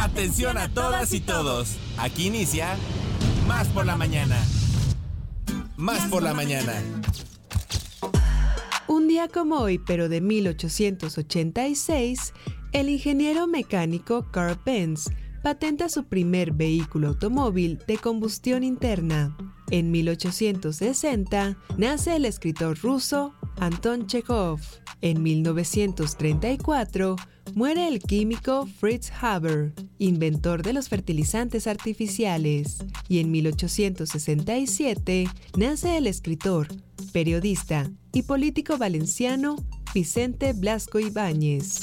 Atención a todas y todos. Aquí inicia Más por la mañana. Más por la mañana. Un día como hoy, pero de 1886, el ingeniero mecánico Carl Benz patenta su primer vehículo automóvil de combustión interna. En 1860 nace el escritor ruso Anton Chekhov. En 1934 muere el químico Fritz Haber, inventor de los fertilizantes artificiales. Y en 1867 nace el escritor, periodista y político valenciano Vicente Blasco Ibáñez.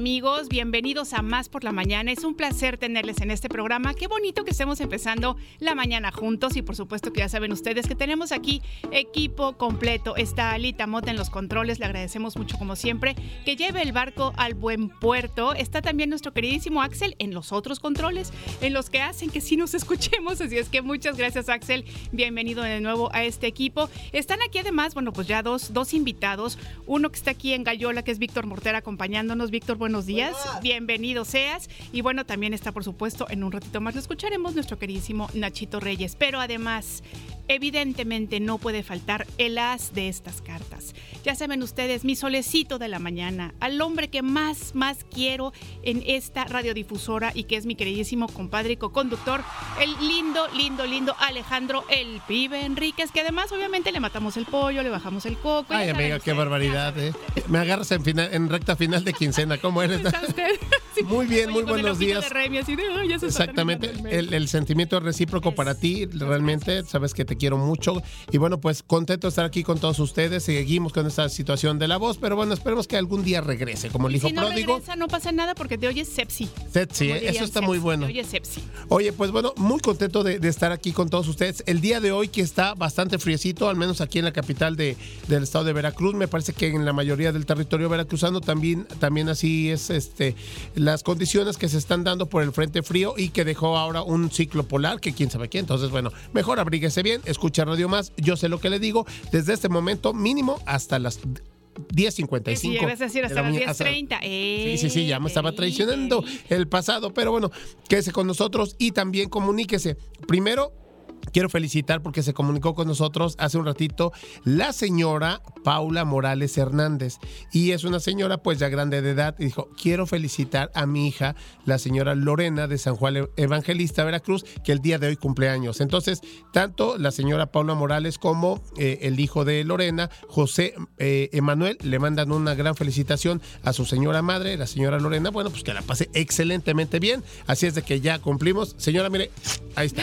Amigos? Bienvenidos a Más por la Mañana. Es un placer tenerles en este programa. Qué bonito que estemos empezando la mañana juntos y por supuesto que ya saben ustedes que tenemos aquí equipo completo. Está Alita Mota en los controles, le agradecemos mucho como siempre. Que lleve el barco al buen puerto. Está también nuestro queridísimo Axel en los otros controles, en los que hacen que sí nos escuchemos. Así es que muchas gracias, Axel. Bienvenido de nuevo a este equipo. Están aquí además, bueno, pues ya dos, dos invitados. Uno que está aquí en Gallola, que es Víctor Mortera acompañándonos. Víctor, buenos días. Bienvenido seas. Y bueno, también está, por supuesto, en un ratito más lo escucharemos nuestro queridísimo Nachito Reyes. Pero además, evidentemente no puede faltar el as de estas cartas. Ya saben ustedes, mi solecito de la mañana, al hombre que más, más quiero en esta radiodifusora y que es mi queridísimo compadre y co-conductor, el lindo, lindo, lindo Alejandro El Pibe Enríquez, que además obviamente le matamos el pollo, le bajamos el coco. Ay, amiga, qué ustedes, barbaridad, ¿eh? Me agarras en, final- en recta final de quincena. ¿Cómo eres? Muy bien, muy buenos días. de Remy, así de, "Ay, ya se está Exactamente, el mes". el, el sentimiento es recíproco para ti, realmente, sabes que te quiero mucho y bueno, pues contento de estar aquí con todos ustedes, seguimos con esta situación de la voz, pero bueno, esperemos que algún día regrese, como el hijo si no pródigo. regresa, no pasa nada porque te oyes sepsi. Como ¿eh? eso está sepsi, muy bueno. Te oyes sepsi. Oye, pues bueno, muy contento de, de estar aquí con todos ustedes. El día de hoy que está bastante friecito, al menos aquí en la capital de, del estado de Veracruz, me parece que en la mayoría del territorio veracruzano también, también así es este las condiciones que se están dando por el frente frío y que dejó ahora un ciclo polar, que quién sabe qué. Entonces, bueno, mejor abríguese bien, escucha Radio Más, yo sé lo que le digo, desde este momento mínimo hasta las 10.55. Sí, ibas a decir de hasta la las mañana, hasta- 10.30. Sí, sí, sí, ya me estaba traicionando eh, el pasado, pero bueno, quédese con nosotros y también comuníquese. Primero, quiero felicitar porque se comunicó con nosotros hace un ratito la señora Paula Morales Hernández. Y es una señora pues ya grande de edad y dijo, quiero felicitar a mi hija, la señora Lorena de San Juan Evangelista, Veracruz, que el día de hoy cumpleaños. Entonces, tanto la señora Paula Morales como eh, el hijo de Lorena, José eh, Emanuel, le mandan una gran felicitación a su señora madre, la señora Lorena. Bueno, pues que la pase excelentemente bien. Así es de que ya cumplimos. Señora, mire, ahí está.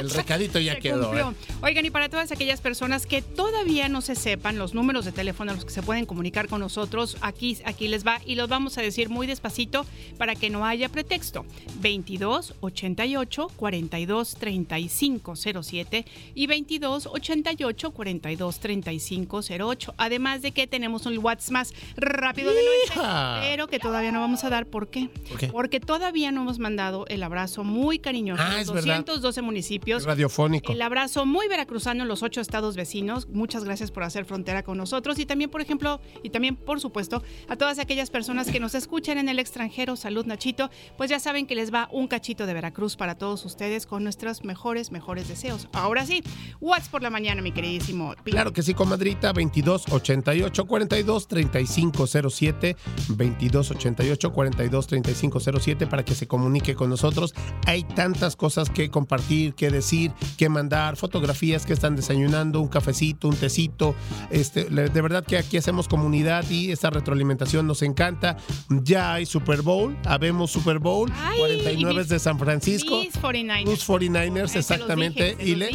El recadito ya se quedó. ¿eh? Oigan, y para todas aquellas personas que todavía no se sepan los números de teléfono a los que se pueden comunicar con nosotros, aquí, aquí les va y los vamos a decir muy despacito para que no haya pretexto. 22 88 42 35 07 y 22 88 42 35 08. Además de que tenemos un WhatsApp más rápido oeste, ¡Hija! pero que todavía no vamos a dar. ¿Por qué? ¿Por qué? Porque todavía no hemos mandado el abrazo muy cariñoso Ah, a es los verdad. 212 municipios. Radiofónico. El abrazo muy veracruzano en los ocho estados vecinos. Muchas gracias por hacer frontera con nosotros. Y también, por ejemplo, y también, por supuesto, a todas aquellas personas que nos escuchan en el extranjero. Salud, Nachito. Pues ya saben que les va un cachito de Veracruz para todos ustedes con nuestros mejores, mejores deseos. Ahora sí, what's por la mañana, mi queridísimo. Claro que sí, comadrita, 22 88 42 35 07, 22 88 42 35 07 para que se comunique con nosotros. Hay tantas cosas que compartir, que decir, que mandar, fotografías que están desayunando, un cafecito, un tecito. Este, de verdad que aquí hacemos comunidad y esta retroalimentación nos encanta. Ya hay Super Bowl, habemos Super Bowl, Ay, 49 mis- de San Francisco. Mis 49ers. Los 49ers, Se los exactamente. dije, y, le-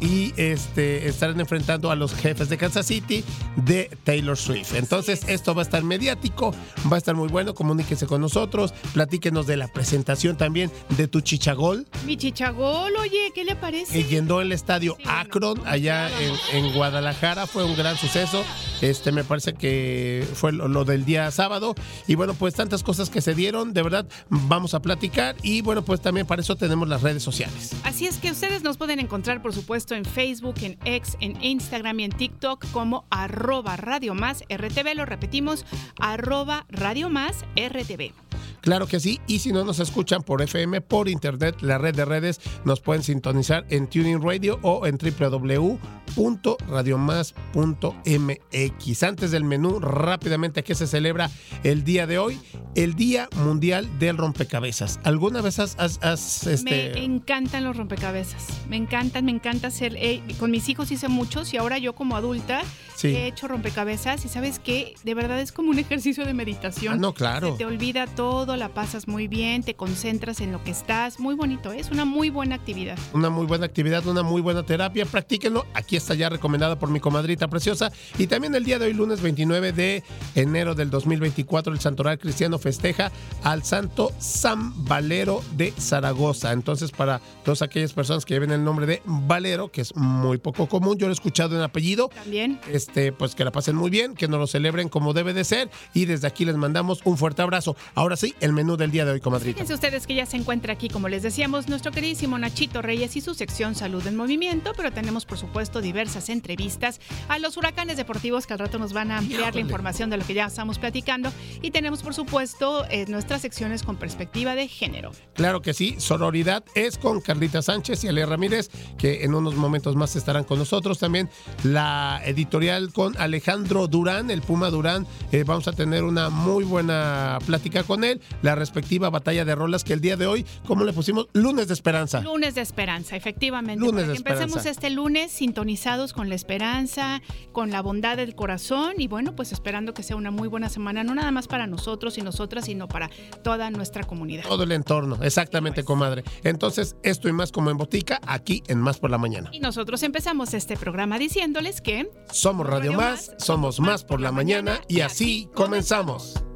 y este, estarán enfrentando a los jefes de Kansas City de Taylor Swift. Entonces, es. esto va a estar mediático, va a estar muy bueno. Comuníquese con nosotros, platíquenos de la presentación también de tu chichagol, Mi chichagol, oye, ¿qué le parece? yendo el estadio Sí, Akron, allá en, en Guadalajara. Fue un gran suceso. Este, me parece que fue lo, lo del día sábado. Y bueno, pues tantas cosas que se dieron, de verdad, vamos a platicar. Y bueno, pues también para eso tenemos las redes sociales. Así es que ustedes nos pueden encontrar, por supuesto, en Facebook, en X, en Instagram y en TikTok como arroba Radio Más RTV. Lo repetimos, arroba Radio Más RTV. Claro que sí, y si no nos escuchan por FM, por internet, la red de redes, nos pueden sintonizar en Tuning Radio o en www.radiomás.mx. Antes del menú, rápidamente, ¿qué se celebra el día de hoy? El Día Mundial del Rompecabezas. ¿Alguna vez has... has- has, este... Me encantan los rompecabezas. Me encantan, me encanta hacer. eh, con mis hijos hice muchos y ahora yo como adulta Sí. he hecho rompecabezas y sabes que de verdad es como un ejercicio de meditación. Ah, no, claro. Se te olvida todo, la pasas muy bien, te concentras en lo que estás. Muy bonito, ¿eh? es una muy buena actividad. Una muy buena actividad, una muy buena terapia. Practíquenlo. Aquí está ya recomendada por mi comadrita preciosa. Y también el día de hoy, lunes 29 de enero del 2024, el Santoral Cristiano festeja al Santo San Valero de Zaragoza. Entonces, para todas aquellas personas que lleven el nombre de Valero, que es muy poco común, yo lo he escuchado en apellido. También. Este, pues que la pasen muy bien, que nos lo celebren como debe de ser. Y desde aquí les mandamos un fuerte abrazo. Ahora sí, el menú del día de hoy, comadrita. Fíjense ustedes que ya se encuentra aquí, como les decíamos, nuestro queridísimo Nachito Reyes y su sección Salud en Movimiento, pero tenemos por supuesto diversas entrevistas a los huracanes deportivos que al rato nos van a ampliar la información de lo que ya estamos platicando y tenemos por supuesto eh, nuestras secciones con perspectiva de género. Claro que sí, Sororidad es con Carlita Sánchez y Ale Ramírez, que en unos momentos más estarán con nosotros. También la editorial con Alejandro Durán, el Puma Durán. Eh, vamos a tener una muy buena plática con él. La respectiva batalla de rolas que el día de hoy, como le pusimos, lunes de esperanza. Lunes de esperanza, efectivamente. Lunes para empecemos este lunes sintonizados con la esperanza, con la bondad del corazón y bueno, pues esperando que sea una muy buena semana, no nada más para nosotros y nosotras, sino para toda nuestra comunidad. Todo el entorno, exactamente, comadre. Entonces, esto y más como en botica, aquí en Más por la Mañana. Y nosotros empezamos este programa diciéndoles que Somos Radio Más, somos Más por la Mañana y así comenzamos. ¿Un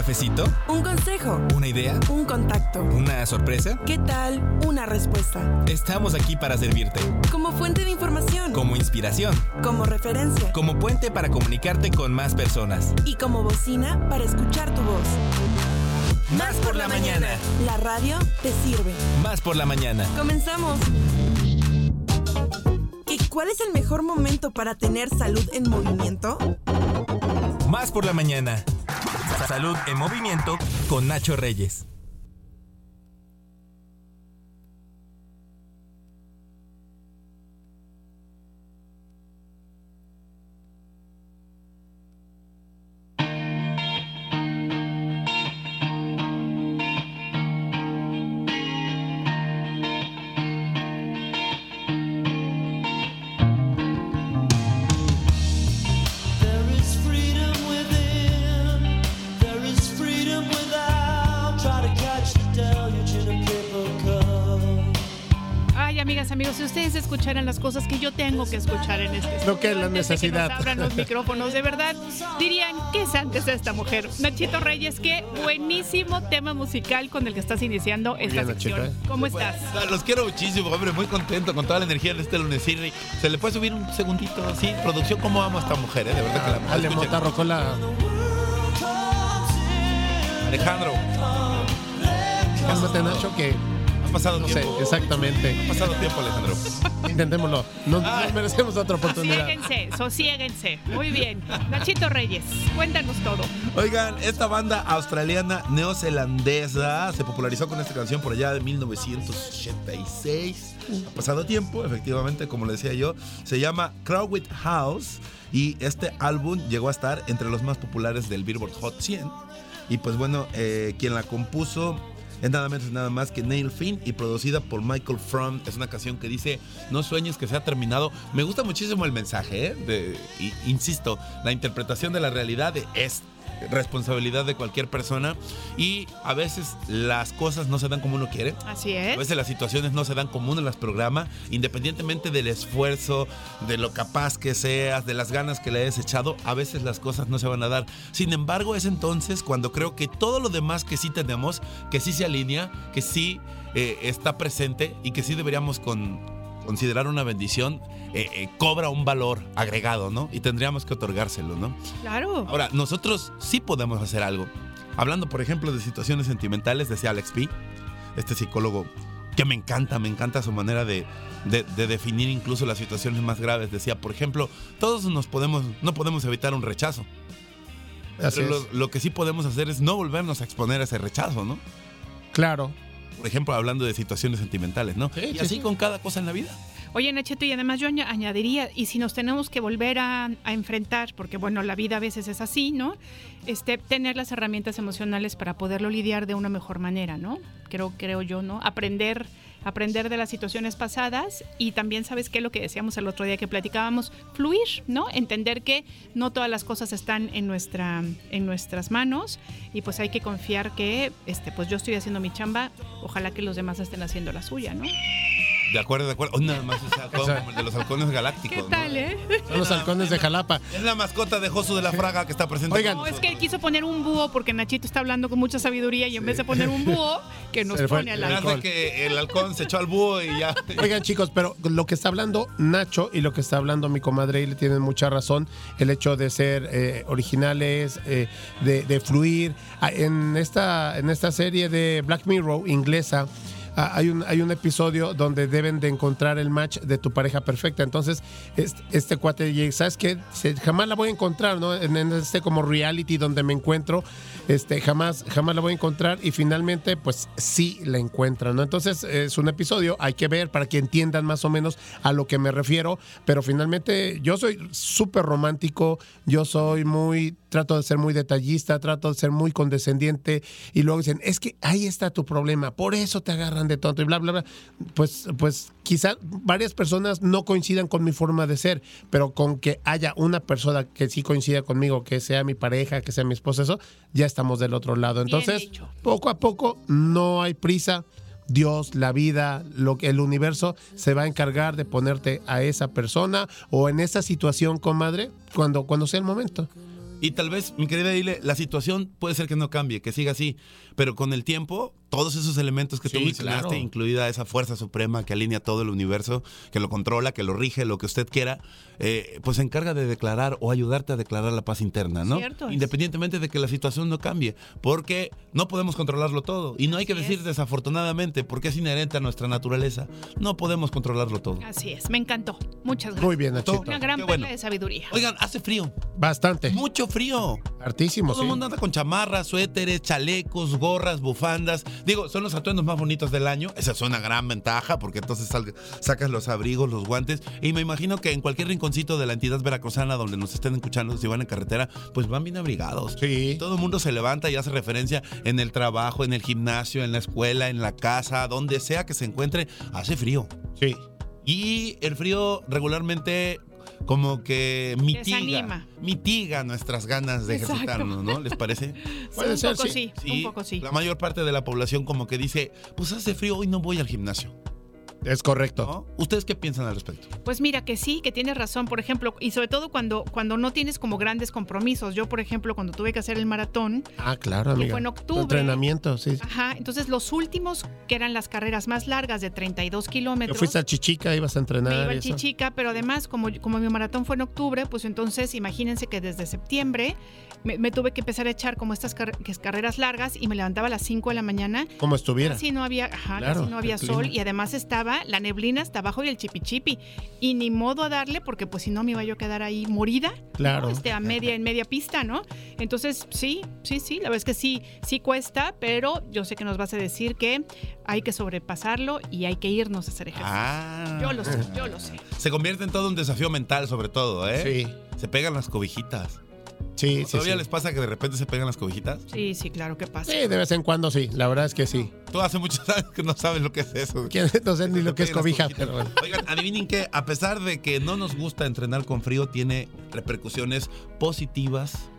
cafecito? Un consejo, ¿Una idea? un contacto. ¿Una sorpresa? ¿Qué tal una respuesta? Estamos aquí para servirte. Como fuente de información, Como inspiración. como referencia Como puente para comunicarte con más personas. y como bocina para escuchar tu voz. Más por la mañana. La radio te sirve. Más por la mañana. Comenzamos. ¿Y cuál es el mejor momento para tener salud en movimiento? Más por la mañana. Salud en movimiento con Nacho Reyes. Amigas, amigos, si ustedes escucharan las cosas que yo tengo que escuchar en este Lo que es la necesidad. nos abran los micrófonos, de verdad, dirían, ¿qué es antes de esta mujer? Nachito Reyes, qué buenísimo tema musical con el que estás iniciando esta bien, sección. Nachito, ¿eh? ¿Cómo estás? Ah, Los quiero muchísimo, hombre, muy contento con toda la energía de este lunes. ¿Se le puede subir un segundito? Sí, producción, ¿cómo amo a esta mujer? eh? De verdad que la amo. Dale, Escuchen. Motarro, con la... Alejandro, Cálmate, Nacho, que ha pasado no sé, exactamente. Ha pasado tiempo, Alejandro. Intentémoslo. Nos, nos merecemos otra oportunidad. Sosiéguense, sosiéguense. Muy bien. Nachito Reyes, cuéntanos todo. Oigan, esta banda australiana neozelandesa se popularizó con esta canción por allá de 1986. Ha pasado tiempo, efectivamente, como le decía yo. Se llama Crowded House y este álbum llegó a estar entre los más populares del Billboard Hot 100. Y pues bueno, eh, quien la compuso es nada menos nada más que Neil Finn y producida por Michael Fromm. Es una canción que dice, no sueñes que sea terminado. Me gusta muchísimo el mensaje, ¿eh? De- y- insisto, la interpretación de la realidad es responsabilidad de cualquier persona y a veces las cosas no se dan como uno quiere. Así A es. veces las situaciones no se dan como uno las programa, independientemente del esfuerzo, de lo capaz que seas, de las ganas que le hayas echado, a veces las cosas no se van a dar. Sin embargo, es entonces cuando creo que todo lo demás que sí tenemos, que sí se alinea, que sí eh, está presente y que sí deberíamos con considerar una bendición, eh, eh, cobra un valor agregado, ¿no? Y tendríamos que otorgárselo, ¿no? Claro. Ahora, nosotros sí podemos hacer algo. Hablando, por ejemplo, de situaciones sentimentales, decía Alex P., este psicólogo que me encanta, me encanta su manera de, de- de definir incluso las situaciones más graves. Decía, por ejemplo, todos nos podemos, no podemos evitar un rechazo. Así Pero es. lo, lo que sí podemos hacer es no volvernos a exponer a ese rechazo, ¿no? Claro. Por ejemplo, hablando de situaciones sentimentales, ¿no? Sí, y sí, así sí. con cada cosa en la vida. Oye, Nachito, y además yo aña- añadiría, y si nos tenemos que volver a, a enfrentar, porque bueno, la vida a veces es así, ¿no? Este, tener las herramientas emocionales para poderlo lidiar de una mejor manera, ¿no? Creo, creo yo, ¿no? Aprender, aprender de las situaciones pasadas y también, ¿sabes qué? Lo que decíamos el otro día que platicábamos, fluir, ¿no? Entender que no todas las cosas están en, nuestra, en nuestras manos y pues hay que confiar que, este, pues yo estoy haciendo mi chamba, ojalá que los demás estén haciendo la suya, ¿no? De acuerdo, de acuerdo. Oh, nada más halcón como el de los halcones galácticos. ¿Qué ¿no? tal, eh? Son los halcones de Jalapa. Es la mascota de Josu de la Fraga que está presente. Oigan. No, es que quiso poner un búho porque Nachito está hablando con mucha sabiduría y en vez de poner un búho, que nos pone al halcón. que el halcón se echó al búho y ya. Oigan, chicos, pero lo que está hablando Nacho y lo que está hablando mi comadre le tienen mucha razón. El hecho de ser eh, originales, eh, de, de fluir. Ah, En esta, en esta serie de Black Mirror inglesa. Ah, Hay un, hay un episodio donde deben de encontrar el match de tu pareja perfecta. Entonces, este, este cuate dice, ¿sabes qué? Jamás la voy a encontrar, ¿no? En, en este como reality donde me encuentro, este, jamás, jamás la voy a encontrar y finalmente, pues sí la encuentran, ¿no? Entonces, es un episodio, hay que ver para que entiendan más o menos a lo que me refiero, pero finalmente yo soy súper romántico, yo soy muy, trato de ser muy detallista, trato de ser muy condescendiente y luego dicen, es que ahí está tu problema, por eso te agarran de tonto y bla, bla, bla. Pues, pues quizá varias personas no coincidan con mi forma de ser, pero con que haya una persona que sí coincida conmigo, que sea mi pareja, que sea mi esposa, eso, ya estamos del otro lado. Entonces, poco a poco, no hay prisa. Dios, la vida, lo que el universo se va a encargar de ponerte a esa persona o en esa situación, comadre, cuando, cuando sea el momento. Y tal vez, mi querida Dile, la situación puede ser que no cambie, que siga así, pero con el tiempo, todos esos elementos que tú Sí, mencionaste, claro. incluida esa fuerza suprema que alinea todo el universo, que lo controla, que lo rige, lo que usted quiera, eh, pues se encarga de declarar o ayudarte a declarar la paz interna, ¿no? Cierto es. Independientemente de que la situación no cambie, porque no podemos controlarlo todo. Y no hay que Así decir es. desafortunadamente, porque es inherente a nuestra naturaleza. No podemos controlarlo todo. Así es, me encantó. Muchas gracias. Muy bien, Nachito. Una gran bueno. de sabiduría. Oigan, hace frío, Bastante. mucho frío. Hartísimo, Todo el sí. mundo anda con chamarras, suéteres, chalecos, gorras, bufandas. Digo, son los atuendos más bonitos del año. Esa es una gran ventaja porque entonces sal- sacas los abrigos, los guantes. Y me imagino que en cualquier rinconcito de la entidad veracruzana donde nos estén escuchando, si van en carretera, pues van bien abrigados. Sí. Todo el mundo se levanta y hace referencia en el trabajo, en el gimnasio, en la escuela, en la casa, donde sea que se encuentre. Hace frío. Sí. Y el frío regularmente como que mitiga, Desanima. mitiga nuestras ganas de Exacto. ejercitarnos, ¿no? ¿Les parece? Puede un ser, poco sí. sí, un poco sí. La mayor parte de la población como que dice, pues hace frío, hoy no voy al gimnasio. Es correcto. ¿no? ¿Ustedes qué piensan al respecto? Pues mira que sí, que tienes razón, por ejemplo, y sobre todo cuando, cuando no tienes como grandes compromisos. Yo, por ejemplo, cuando tuve que hacer el maratón, Ah, claro, amiga. fue en octubre. Entrenamiento, sí. ajá, entonces los últimos, que eran las carreras más largas de 32 Que kilómetros. fuiste a Chichica, ibas a entrenar. Me iba eso. Chichica, pero además, como, como mi maratón fue en octubre, pues entonces imagínense que desde septiembre me, me tuve que empezar a echar como estas car- que es carreras largas y me levantaba a las 5 de la mañana. Como estuviera. Casi no había, ajá, Claro, casi no había sol clima. y además estaba la neblina hasta abajo y el chipichipi. Y ni modo a darle porque pues si no me iba yo a quedar ahí morida. Claro. ¿no? Este, a media, en media pista, ¿no? Entonces, sí, sí, sí, la verdad es que sí, sí cuesta, pero yo sé que nos vas a decir que hay que sobrepasarlo y hay que irnos a hacer ejercicio. Ah. Yo lo sé, yo lo sé. Se convierte en todo un desafío mental sobre todo, ¿eh? Sí, Se pegan las cobijitas. Sí, sí. ¿Todavía sí. les pasa que de repente se pegan las cobijitas? Sí, sí, claro, ¿qué pasa? Sí, de vez en cuando sí. La verdad es que sí. Tú hace muchos años que no sabes lo que es eso. ¿Quién- No sé ni lo que es cobija, pero bueno. Oigan, adivinen que a pesar de que no nos gusta entrenar con frío, tiene repercusiones positivas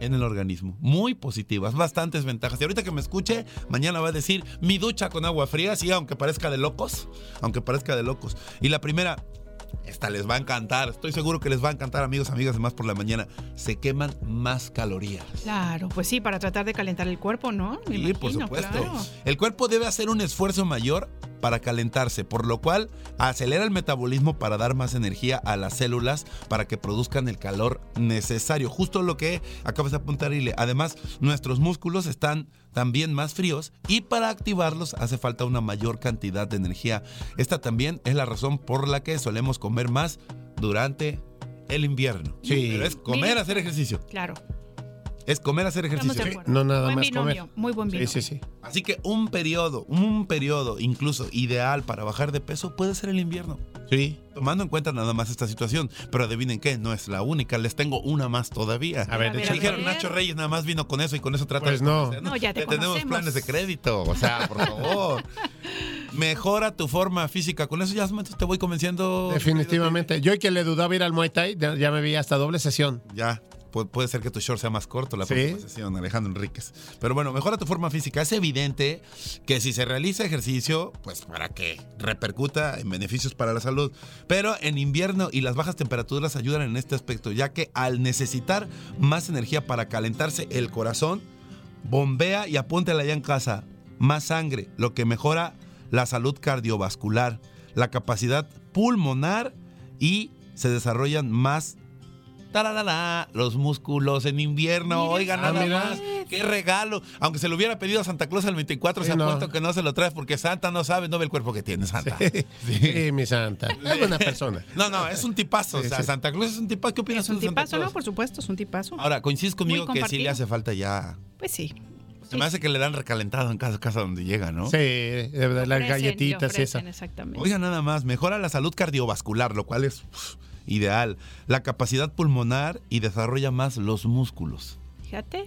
en el organismo. Muy positivas, bastantes ventajas. Y ahorita que me escuche, mañana va a decir mi ducha con agua fría, sí, aunque parezca de locos, aunque parezca de locos. Y la primera, esta les va a encantar, estoy seguro que les va a encantar, amigos, amigas Más por la Mañana. Se queman más calorías. Claro, pues sí, para tratar de calentar el cuerpo, ¿no? Me Sí, por supuesto. claro. El cuerpo debe hacer un esfuerzo mayor para calentarse, por lo cual acelera el metabolismo para dar más energía a las células para que produzcan el calor necesario. Justo lo que acabas de apuntar, Ile. Además, nuestros músculos están también más fríos y para activarlos hace falta una mayor cantidad de energía. Esta también es la razón por la que solemos comer más durante el invierno. Sí. Pero es comer, hacer ejercicio. Claro. Es comer, hacer ejercicio. de Sí, no nada buen más binomio, comer. Muy buen binomio. Sí, sí, sí. Así que un periodo, un periodo incluso ideal para bajar de peso puede ser el invierno. Sí. Tomando en cuenta nada más esta situación. Pero adivinen qué, no es la única. Les tengo una más todavía. A ver, A ver, échale. Dijeron, ver. Nacho Reyes nada más vino con eso y con eso trata Pues de no. No, ya te Tenemos conocemos. planes de crédito, o sea, por favor. Mejora tu forma física. Con eso ya te voy convenciendo. Definitivamente. Yo que le dudaba ir al Muay Thai, ya ya me vi hasta doble sesión. Ya. Pu- Puede ser que tu short sea más corto la Sí. sesión, Alejandro Enríquez. Pero bueno, mejora tu forma física. Es evidente que si se realiza ejercicio, pues para que repercuta en beneficios para la salud. Pero en invierno y las bajas temperaturas ayudan en este aspecto, ya que al necesitar más energía para calentarse el corazón, bombea y apúntela ya en casa más sangre, lo que mejora la salud cardiovascular, la capacidad pulmonar y se desarrollan más tararara, los músculos en invierno. Mira Oigan, nada mira. más. Qué regalo. Aunque se lo hubiera pedido a Santa Claus el 24, Sí, se ha no. puesto que no se lo traes porque Santa no sabe, no ve el cuerpo que tiene Santa. Sí, mi santa. Es buena persona. No, no, es un tipazo. Sí, o sea, sí. Santa Claus es un tipazo. ¿Qué opinas Es un de Santa tipazo, Claus? ¿no? Por supuesto, es un tipazo. Ahora, coincides conmigo que sí le hace falta ya. Pues sí. Se me hace que le dan recalentado en cada casa donde llega, ¿no? Sí, de verdad, las Ofrecen, galletitas ofrecen, esa. Exactamente. Oiga, nada más, mejora la salud cardiovascular, lo cual es uf, ideal. La capacidad pulmonar y desarrolla más los músculos. Fíjate,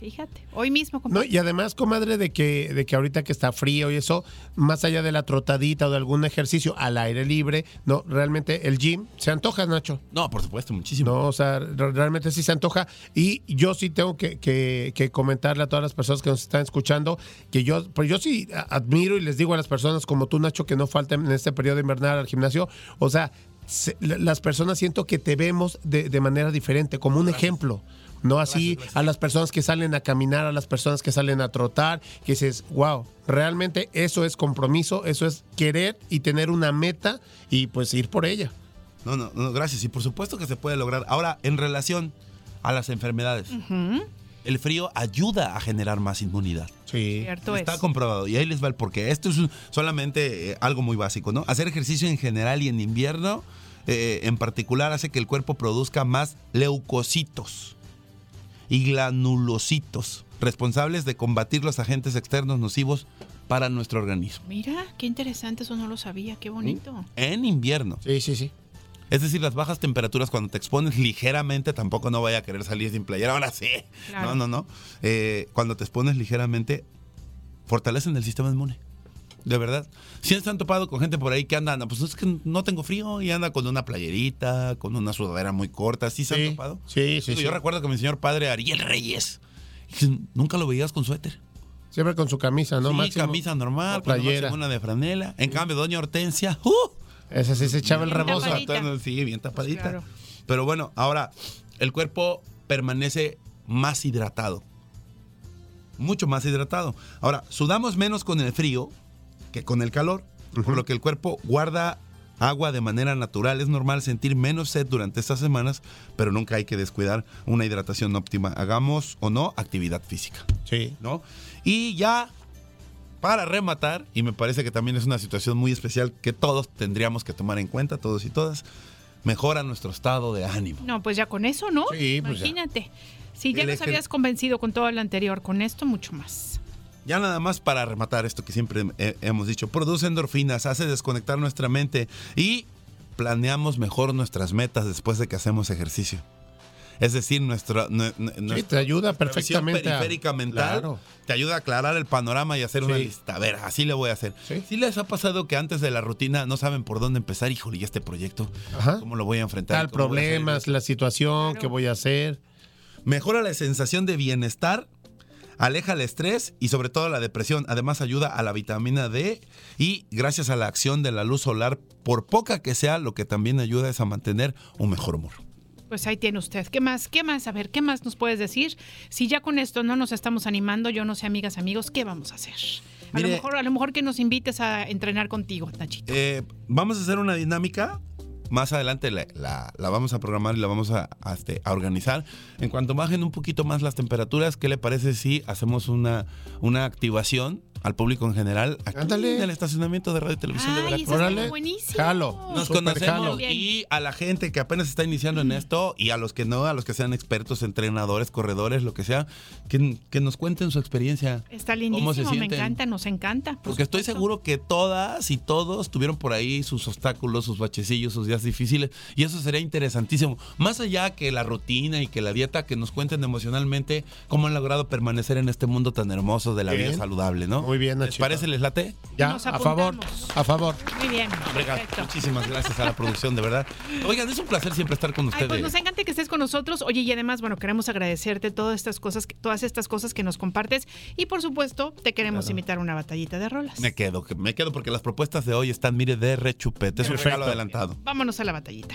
fíjate. Hoy mismo, No, compadre. y además, comadre, de que, de que ahorita que está frío y eso, más allá de la trotadita o de algún ejercicio al aire libre, no, realmente el gym se antoja, Nacho. No, por supuesto, muchísimo. No, o sea, re- realmente sí se antoja. Y yo sí tengo que, que- que comentarle a todas las personas que nos están escuchando que yo, pues yo sí admiro y les digo a las personas como tú, Nacho, que no falten en este periodo invernal al gimnasio. O sea, se- la- las personas siento que te vemos de, de manera diferente, como un ejemplo. No así a las personas que salen a caminar, a las personas que salen a trotar, que dices, wow, realmente eso es compromiso, eso es querer y tener una meta y pues ir por ella. No, no, no, gracias. Y por supuesto que se puede lograr. Ahora, en relación a las enfermedades, el frío ayuda a generar más inmunidad. Sí. Cierto es. Está comprobado. Y ahí les va el porqué. Esto es solamente eh, algo muy básico, ¿no? Hacer ejercicio en general y en invierno, eh, en particular, hace que el cuerpo produzca más leucocitos y glanulocitos, responsables de combatir los agentes externos nocivos para nuestro organismo. Mira, qué interesante, eso no lo sabía, qué bonito. En invierno. Sí, sí, sí. Es decir, las bajas temperaturas cuando te expones ligeramente, tampoco no vaya a querer salir sin playera. Ahora sí. Claro. No, no, no. Eh, cuando te expones ligeramente, fortalecen el sistema inmune. De verdad. Si se han topado con gente por ahí que anda, "No, pues es que no tengo frío y anda con una playerita, con una sudadera muy corta. ¿Sí se han topado? sí, sí. Yo recuerdo que mi señor padre Ariel Reyes, nunca lo veías con suéter. Siempre con su camisa, ¿no? sí, Máximo. camisa normal, playera. una de franela. En cambio, doña Hortensia, ¡uh! Ese sí se echaba el rebozo. tapadita. Sí, bien tapadita. Claro. Pero bueno, ahora el cuerpo permanece más hidratado. Mucho más hidratado. Ahora, sudamos menos con el frío que con el calor, por lo que el cuerpo guarda agua de manera natural. Es normal sentir menos sed durante estas semanas, pero nunca hay que descuidar una hidratación óptima. Hagamos o no actividad física. Sí. ¿no? Y ya para rematar, y me parece que también es una situación muy especial que todos tendríamos que tomar en cuenta, todos y todas, mejora nuestro estado de ánimo. No, pues ya con eso, ¿no? Sí, pues ya. Imagínate. Si ya El nos habías convencido con todo lo anterior, con esto mucho más. Ya nada más para rematar esto que siempre he- hemos dicho, produce endorfinas, hace desconectar nuestra mente y planeamos mejor nuestras metas después de que hacemos ejercicio. Es decir, nuestra, nue- nue- Sí, te ayuda perfectamente. a- periférica mental Claro. te ayuda a aclarar el panorama y hacer una lista. A ver, así le voy a hacer. Sí. ¿Sí les ha pasado que antes de la rutina no saben por dónde empezar? Híjole, ¿y este proyecto? Ajá. ¿Cómo lo voy a enfrentar? Tal ¿Cómo voy a hacer problemas, la situación, Claro. qué voy a hacer. Mejora la sensación de bienestar, aleja el estrés y sobre todo la depresión. Además ayuda a la vitamina D y gracias a la acción de la luz solar, por poca que sea, lo que también ayuda es a mantener un mejor humor. Pues ahí tiene usted. ¿Qué más? ¿Qué más? A ver, ¿qué más nos puedes decir? Si ya con esto no nos estamos animando, yo no sé, amigas, amigos, ¿qué vamos a hacer? A lo mejor, a lo mejor que nos invites a entrenar contigo, Nachito. Eh, vamos a hacer una dinámica. Más adelante la, la- vamos a programar y la vamos a, a, este, a organizar. En cuanto bajen un poquito más las temperaturas, ¿qué le parece si hacemos una, una activación al público en general aquí Ándale. en el estacionamiento de Radio y Televisión de Veracruz? Órale. buenísimo. Jalo. Nos Súper conocemos jalo. Y a la gente que apenas está iniciando en esto y a los que no, a los que sean expertos, entrenadores, corredores, lo que sea, que, que nos cuenten su experiencia. Está ¿Cómo se lindísimo, me sienten? encanta, nos encanta. por Porque estoy seguro que todas y todos tuvieron por ahí sus obstáculos, sus bachecillos, sus días difíciles. Y eso sería interesantísimo. Más allá que la rutina y que la dieta, que nos cuenten emocionalmente cómo han logrado permanecer en este mundo tan hermoso de la Bien. vida saludable, ¿no? Muy bien, ¿Les Nachito. parece? ¿Les late? Ya, Nos a favor, a favor. Muy bien, perfecto. Muchísimas gracias a la producción, de verdad. Oigan, es un placer siempre estar con Ay, ustedes. pues nos encanta que estés con nosotros. Oye, y además, bueno, queremos agradecerte todas estas cosas, que- todas estas cosas que nos compartes. Y por supuesto, te queremos Claro. invitar a una batallita de rolas. Me quedo, que- me quedo porque las propuestas de hoy están, mire, de rechupete. Es un Perfecto. regalo adelantado. Vámonos a la batallita.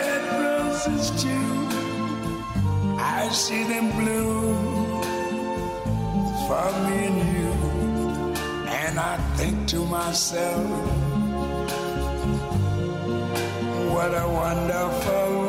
roses too. I see them bloom for me and you. And I think to myself, what a wonderful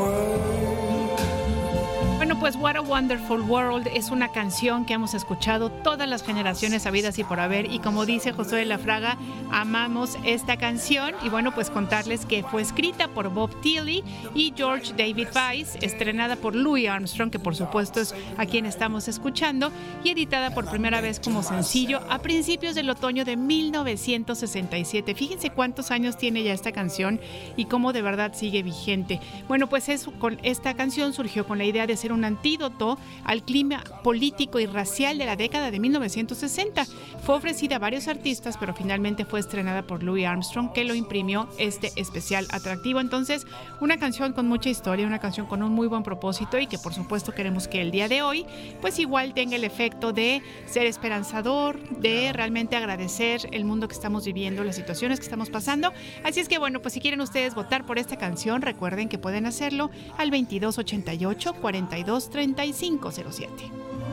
pues What a Wonderful World es una canción que hemos escuchado todas las generaciones habidas y por haber. Y como dice Josué de la Fraga, amamos esta canción. Y bueno, pues contarles que fue escrita por Bob Tilly y George David Weiss, estrenada por Louis Armstrong, que por supuesto es a quien estamos escuchando, y editada por primera vez como sencillo a principios del otoño de 1967. Fíjense cuántos años tiene ya esta canción y cómo de verdad sigue vigente. Bueno, pues es, con esta canción surgió con la idea de ser un antídoto al clima político y racial de la década de 1960. Fue ofrecida a varios artistas, pero finalmente fue estrenada por Louis Armstrong, que lo imprimió este especial atractivo. Entonces, una canción con mucha historia, una canción con un muy buen propósito y que por supuesto queremos que el día de hoy, pues igual tenga el efecto de ser esperanzador, de realmente agradecer el mundo que estamos viviendo, las situaciones que estamos pasando. Así es que bueno, pues si quieren ustedes votar por esta canción, recuerden que pueden hacerlo al 2288 42 35 07.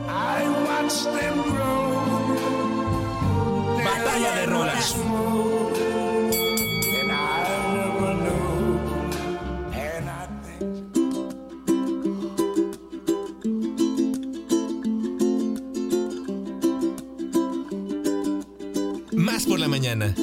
I watch them grow. Batalla de rolas. Más por la mañana.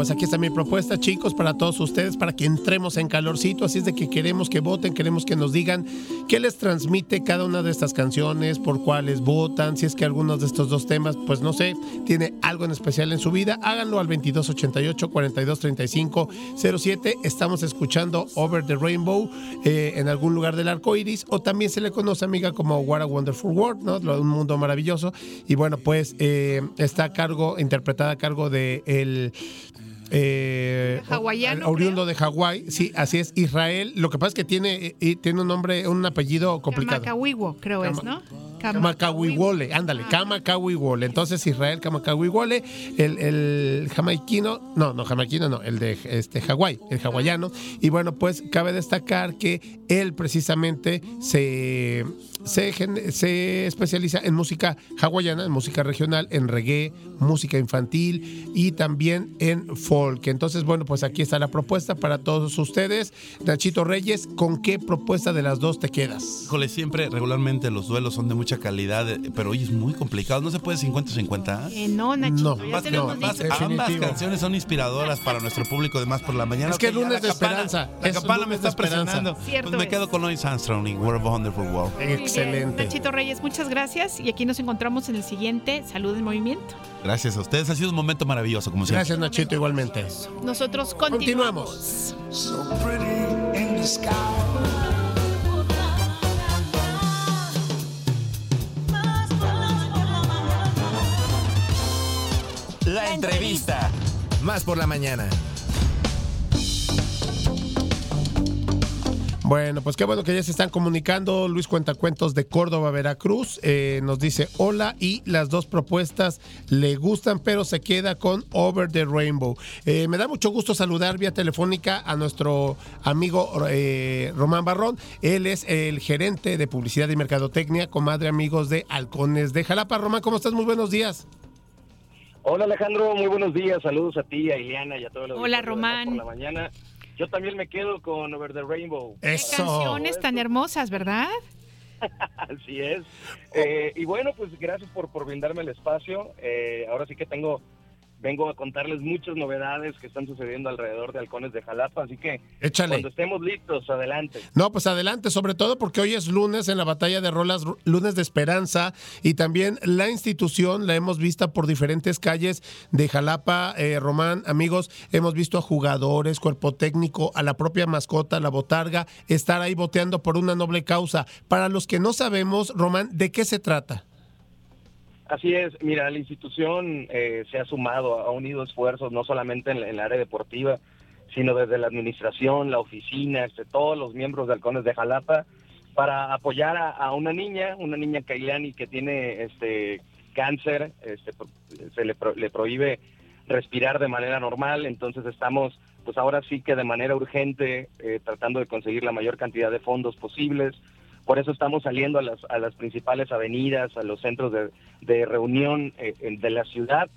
Pues aquí está mi propuesta, chicos, para todos ustedes, para que entremos en calorcito. Así es de que queremos que voten, queremos que nos digan qué les transmite cada una de estas canciones, por cuáles votan, si es que algunos de estos dos temas, pues no sé, tiene algo en especial en su vida. Háganlo al 2288-423507. Estamos escuchando Over the Rainbow eh, en algún lugar del arco iris, o también se le conoce, amiga, como What a Wonderful World, ¿no? Un mundo maravilloso. Y bueno, pues eh, está a cargo, interpretada a cargo de el eh, Hawaiano, oriundo de Hawái, sí, así es, Israel. Lo que pasa es que tiene, eh, tiene un nombre, un apellido complicado. Kamakawiwo, creo es, ¿no? Kamakawiwole, ándale, Kamakawiwole. Entonces Israel Kamakawiwole, el, el jamaiquino, no, no jamaiquino, no, el de este Hawái, el hawaiano. Y bueno, pues cabe destacar que él precisamente se, se, gen- se especializa en música hawaiana, en música regional, en reggae, música infantil y también en folk. Entonces, bueno, pues aquí está la propuesta para todos ustedes. Nachito Reyes, ¿con qué propuesta de las dos te quedas? Híjole, siempre, regularmente los duelos son de mucha calidad, eh, pero hoy es muy complicado. No se puede 50-50. Eh, no, Nachito, No, ya más te lo no, hemos más dicho. es- Ambas canciones son inspiradoras para nuestro público de Más por la Mañana. Es que lunes la de esperanza, La es campana me está presionando. Pues me quedo con Louis Armstrong y What a Wonderful World. Excelente. Nachito Reyes, muchas gracias. Y aquí nos encontramos en el siguiente Salud en Movimiento. Gracias a ustedes. Ha sido un momento maravilloso, como siempre. Gracias, Nachito, igualmente. Nosotros continuamos. So pretty in the sky. La entrevista. Más por la mañana. Bueno, pues qué bueno que ya se están comunicando. Luis Cuentacuentos de Córdoba, Veracruz, eh, nos dice hola y las dos propuestas le gustan, pero se queda con Over the Rainbow. Eh, me da mucho gusto saludar vía telefónica a nuestro amigo eh, Román Barrón. Él es el gerente de publicidad y mercadotecnia, comadre amigos de Halcones de Jalapa. Román, ¿cómo estás? Muy buenos días. Hola Alejandro, muy buenos días. Saludos a ti, a Ileana y a todos los Hola, Román. Por la mañana. Yo también me quedo con Over the Rainbow. Qué Eso. canciones tan hermosas, ¿verdad? Así es. Eh, y bueno, pues gracias por, por brindarme el espacio. Eh, ahora sí que tengo, vengo a contarles muchas novedades que están sucediendo alrededor de Halcones de Jalapa. Así que Échale. cuando estemos listos, adelante. No, pues adelante, sobre todo porque hoy es lunes en la batalla de rolas, lunes de esperanza, y también la institución la hemos visto por diferentes calles de Jalapa, eh, Román, amigos, hemos visto a jugadores, cuerpo técnico, a la propia mascota, la botarga, estar ahí boteando por una noble causa. Para los que no sabemos, Román, ¿de qué se trata? Así es, mira, la institución eh, se ha sumado, ha unido esfuerzos no solamente en, el área deportiva, sino desde la administración, la oficina, este, todos los miembros de Halcones de Jalapa, para apoyar a, una niña, una niña Kailani que tiene este cáncer, este, se le, pro- le prohíbe respirar de manera normal, entonces estamos, pues ahora sí que de manera urgente, eh, tratando de conseguir la mayor cantidad de fondos posibles, por eso estamos saliendo a las, a las principales avenidas, a los centros de, reunión eh, de la ciudad,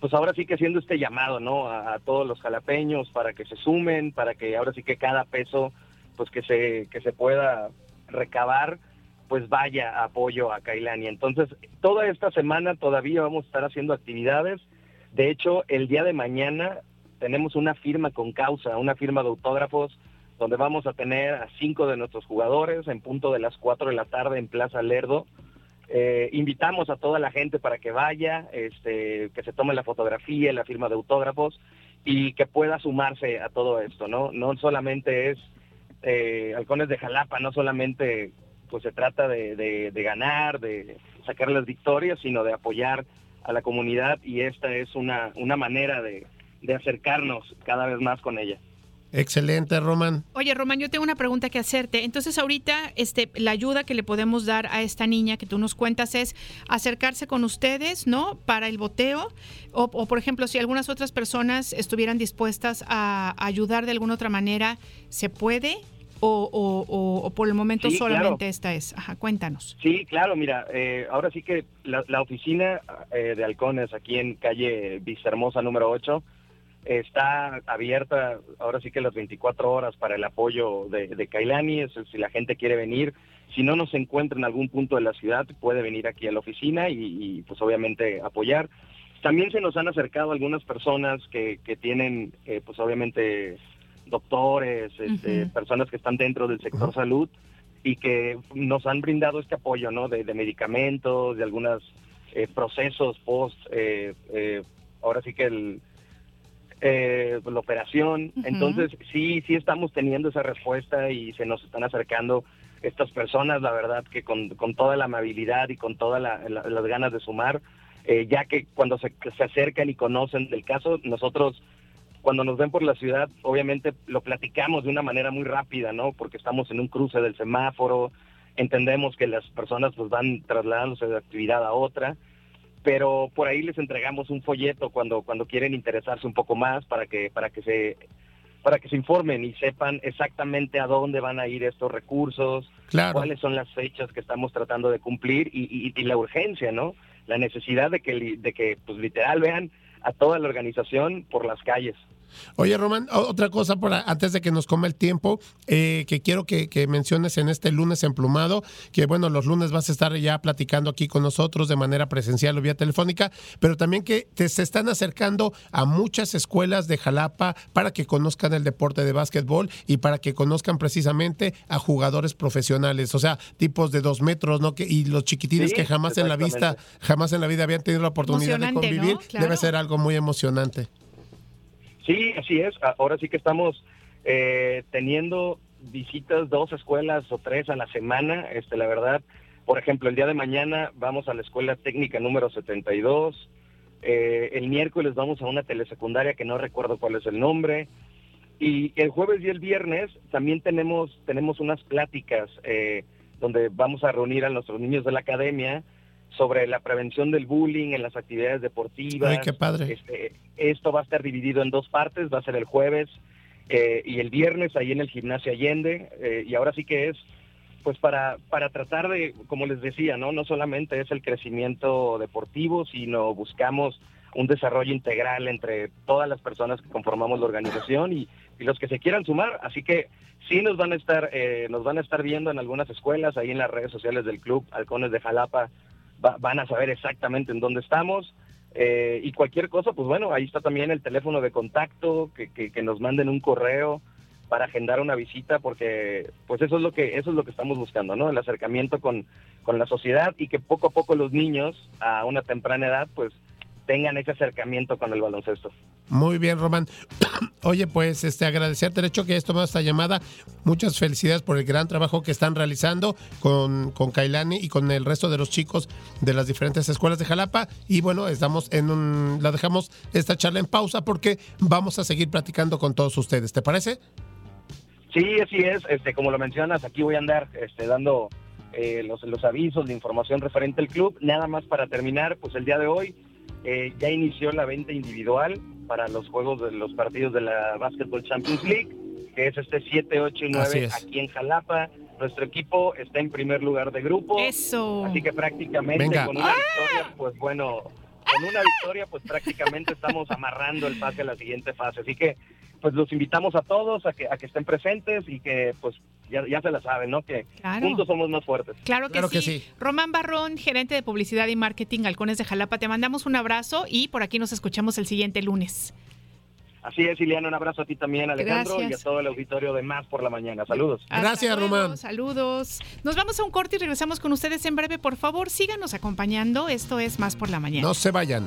pues ahora sí que haciendo este llamado, ¿no? A, todos los jalapeños para que se sumen, para que ahora sí que cada peso, pues que se, que se pueda recabar, pues vaya apoyo a Kailani. Entonces, toda esta semana todavía vamos a estar haciendo actividades. De hecho, el día de mañana tenemos una firma con causa, una firma de autógrafos donde vamos a tener a cinco de nuestros jugadores en punto de las cuatro de la tarde en Plaza Lerdo. Eh, invitamos a toda la gente para que vaya, este, que se tome la fotografía, la firma de autógrafos y que pueda sumarse a todo esto, ¿no? No solamente es eh, Halcones de Jalapa, no solamente pues se trata de, de- de ganar, de sacar las victorias, sino de apoyar a la comunidad y esta es una, una manera de, de acercarnos cada vez más con ella. Excelente, Román. Oye, Román, yo tengo una pregunta que hacerte. Entonces, ahorita, este, la ayuda que le podemos dar a esta niña que tú nos cuentas es acercarse con ustedes, ¿no? Para el boteo. O, o, por ejemplo, si algunas otras personas estuvieran dispuestas a ayudar de alguna otra manera, ¿se puede? O, o- o- o por el momento Sí, solamente claro. esta es. Ajá, cuéntanos. Sí, claro, mira, eh, ahora sí que la, la oficina eh, de Halcones aquí en calle Vistahermosa número 8 está abierta ahora sí que las 24 horas para el apoyo de, de Kailani, es- si la gente quiere venir, si no nos encuentra en algún punto de la ciudad, puede venir aquí a la oficina y, y, pues obviamente apoyar. También se nos han acercado algunas personas que, que tienen eh, pues obviamente doctores, este, personas que están dentro del sector salud y que nos han brindado este apoyo, ¿no? De, de medicamentos, de algunos eh, procesos post, eh, eh, ahora sí que el, eh, la operación. Entonces, sí, sí estamos teniendo esa respuesta y se nos están acercando estas personas, la verdad que con, con toda la amabilidad y con todas la- la- las ganas de sumar, eh, ya que cuando se, se acercan y conocen del caso, nosotros cuando nos ven por la ciudad, obviamente lo platicamos de una manera muy rápida, ¿no? Porque estamos en un cruce del semáforo, entendemos que las personas pues van trasladándose de actividad a otra, pero por ahí les entregamos un folleto cuando cuando quieren interesarse un poco más para que para que se para que se informen y sepan exactamente a dónde van a ir estos recursos, Claro. cuáles son las fechas que estamos tratando de cumplir y, y- y la urgencia, ¿no? La necesidad de que de que pues literal vean a toda la organización por las calles. Oye, Román, otra cosa por a- antes de que nos coma el tiempo, eh, que quiero que, que menciones en este lunes emplumado, que bueno, los lunes vas a estar ya platicando aquí con nosotros de manera presencial o vía telefónica, pero también que te se están acercando a muchas escuelas de Jalapa para que conozcan el deporte de básquetbol y para que conozcan precisamente a jugadores profesionales, o sea, tipos de dos metros, ¿no? Que, y los chiquitines Sí, que jamás en la vista, jamás en la vida habían tenido la oportunidad de convivir, Claro. debe ser algo muy emocionante. Sí, así es. Ahora sí que estamos eh, teniendo visitas, dos escuelas o tres a la semana. Este, la verdad, por ejemplo, el día de mañana vamos a la escuela técnica número 72. Eh, el miércoles vamos a una telesecundaria que no recuerdo cuál es el nombre. Y el jueves y el viernes también tenemos, tenemos unas pláticas eh, donde vamos a reunir a nuestros niños de la academia sobre la prevención del bullying en las actividades deportivas. Ay, qué padre. Este, esto va a estar dividido en dos partes, va a ser el jueves eh, y el viernes ahí en el gimnasio Allende. eh, y ahora sí que es, pues para, para tratar de, como les decía, ¿no? No solamente es el crecimiento deportivo, sino buscamos un desarrollo integral entre todas las personas que conformamos la organización y, y los que se quieran sumar. Así que sí nos van a estar, eh, nos van a estar viendo en algunas escuelas, ahí en las redes sociales del club Halcones de Jalapa, va- van a saber exactamente en dónde estamos. Eh, y cualquier cosa, pues bueno, ahí está también el teléfono de contacto, que, que, que nos manden un correo para agendar una visita, porque pues eso es lo que eso es lo que estamos buscando, ¿no? El acercamiento con, con la sociedad y que poco a poco los niños a una temprana edad, pues tengan ese acercamiento con el baloncesto. Muy bien, Román. Oye, pues este agradecerte el hecho que hayas tomado esta llamada. Muchas felicidades por el gran trabajo que están realizando con, con Kailani y con el resto de los chicos de las diferentes escuelas de Jalapa. Y bueno, estamos en un. La dejamos esta charla en pausa porque vamos a seguir platicando con todos ustedes. ¿Te parece? Sí, así es. Este, como lo mencionas, aquí voy a andar este, dando eh, los, los avisos, la información referente al club. Nada más para terminar, pues el día de hoy eh, ya inició la venta individual para los juegos de los partidos de la Basketball Champions League, que es este 7, 8 y Así 9 es. aquí en Jalapa. Nuestro equipo está en primer lugar de grupo. Eso. Así que prácticamente Venga. con una victoria, pues bueno, con una victoria, pues prácticamente estamos amarrando el pase a la siguiente fase. Así que, pues los invitamos a todos a que, a que estén presentes y que, pues, ya, ya se la saben, ¿no? Que Claro. juntos somos más fuertes. Claro que, Claro sí. que sí. Román Barrón, gerente de publicidad y marketing Halcones de Jalapa, te mandamos un abrazo y por aquí nos escuchamos el siguiente lunes. Así es, Ileana, un abrazo a ti también, Alejandro, Gracias. y a todo el auditorio de Más por la Mañana. Saludos. Hasta Gracias, luego, Román. Saludos. Nos vamos a un corte y regresamos con ustedes en breve. Por favor, síganos acompañando. Esto es Más por la Mañana. No se vayan.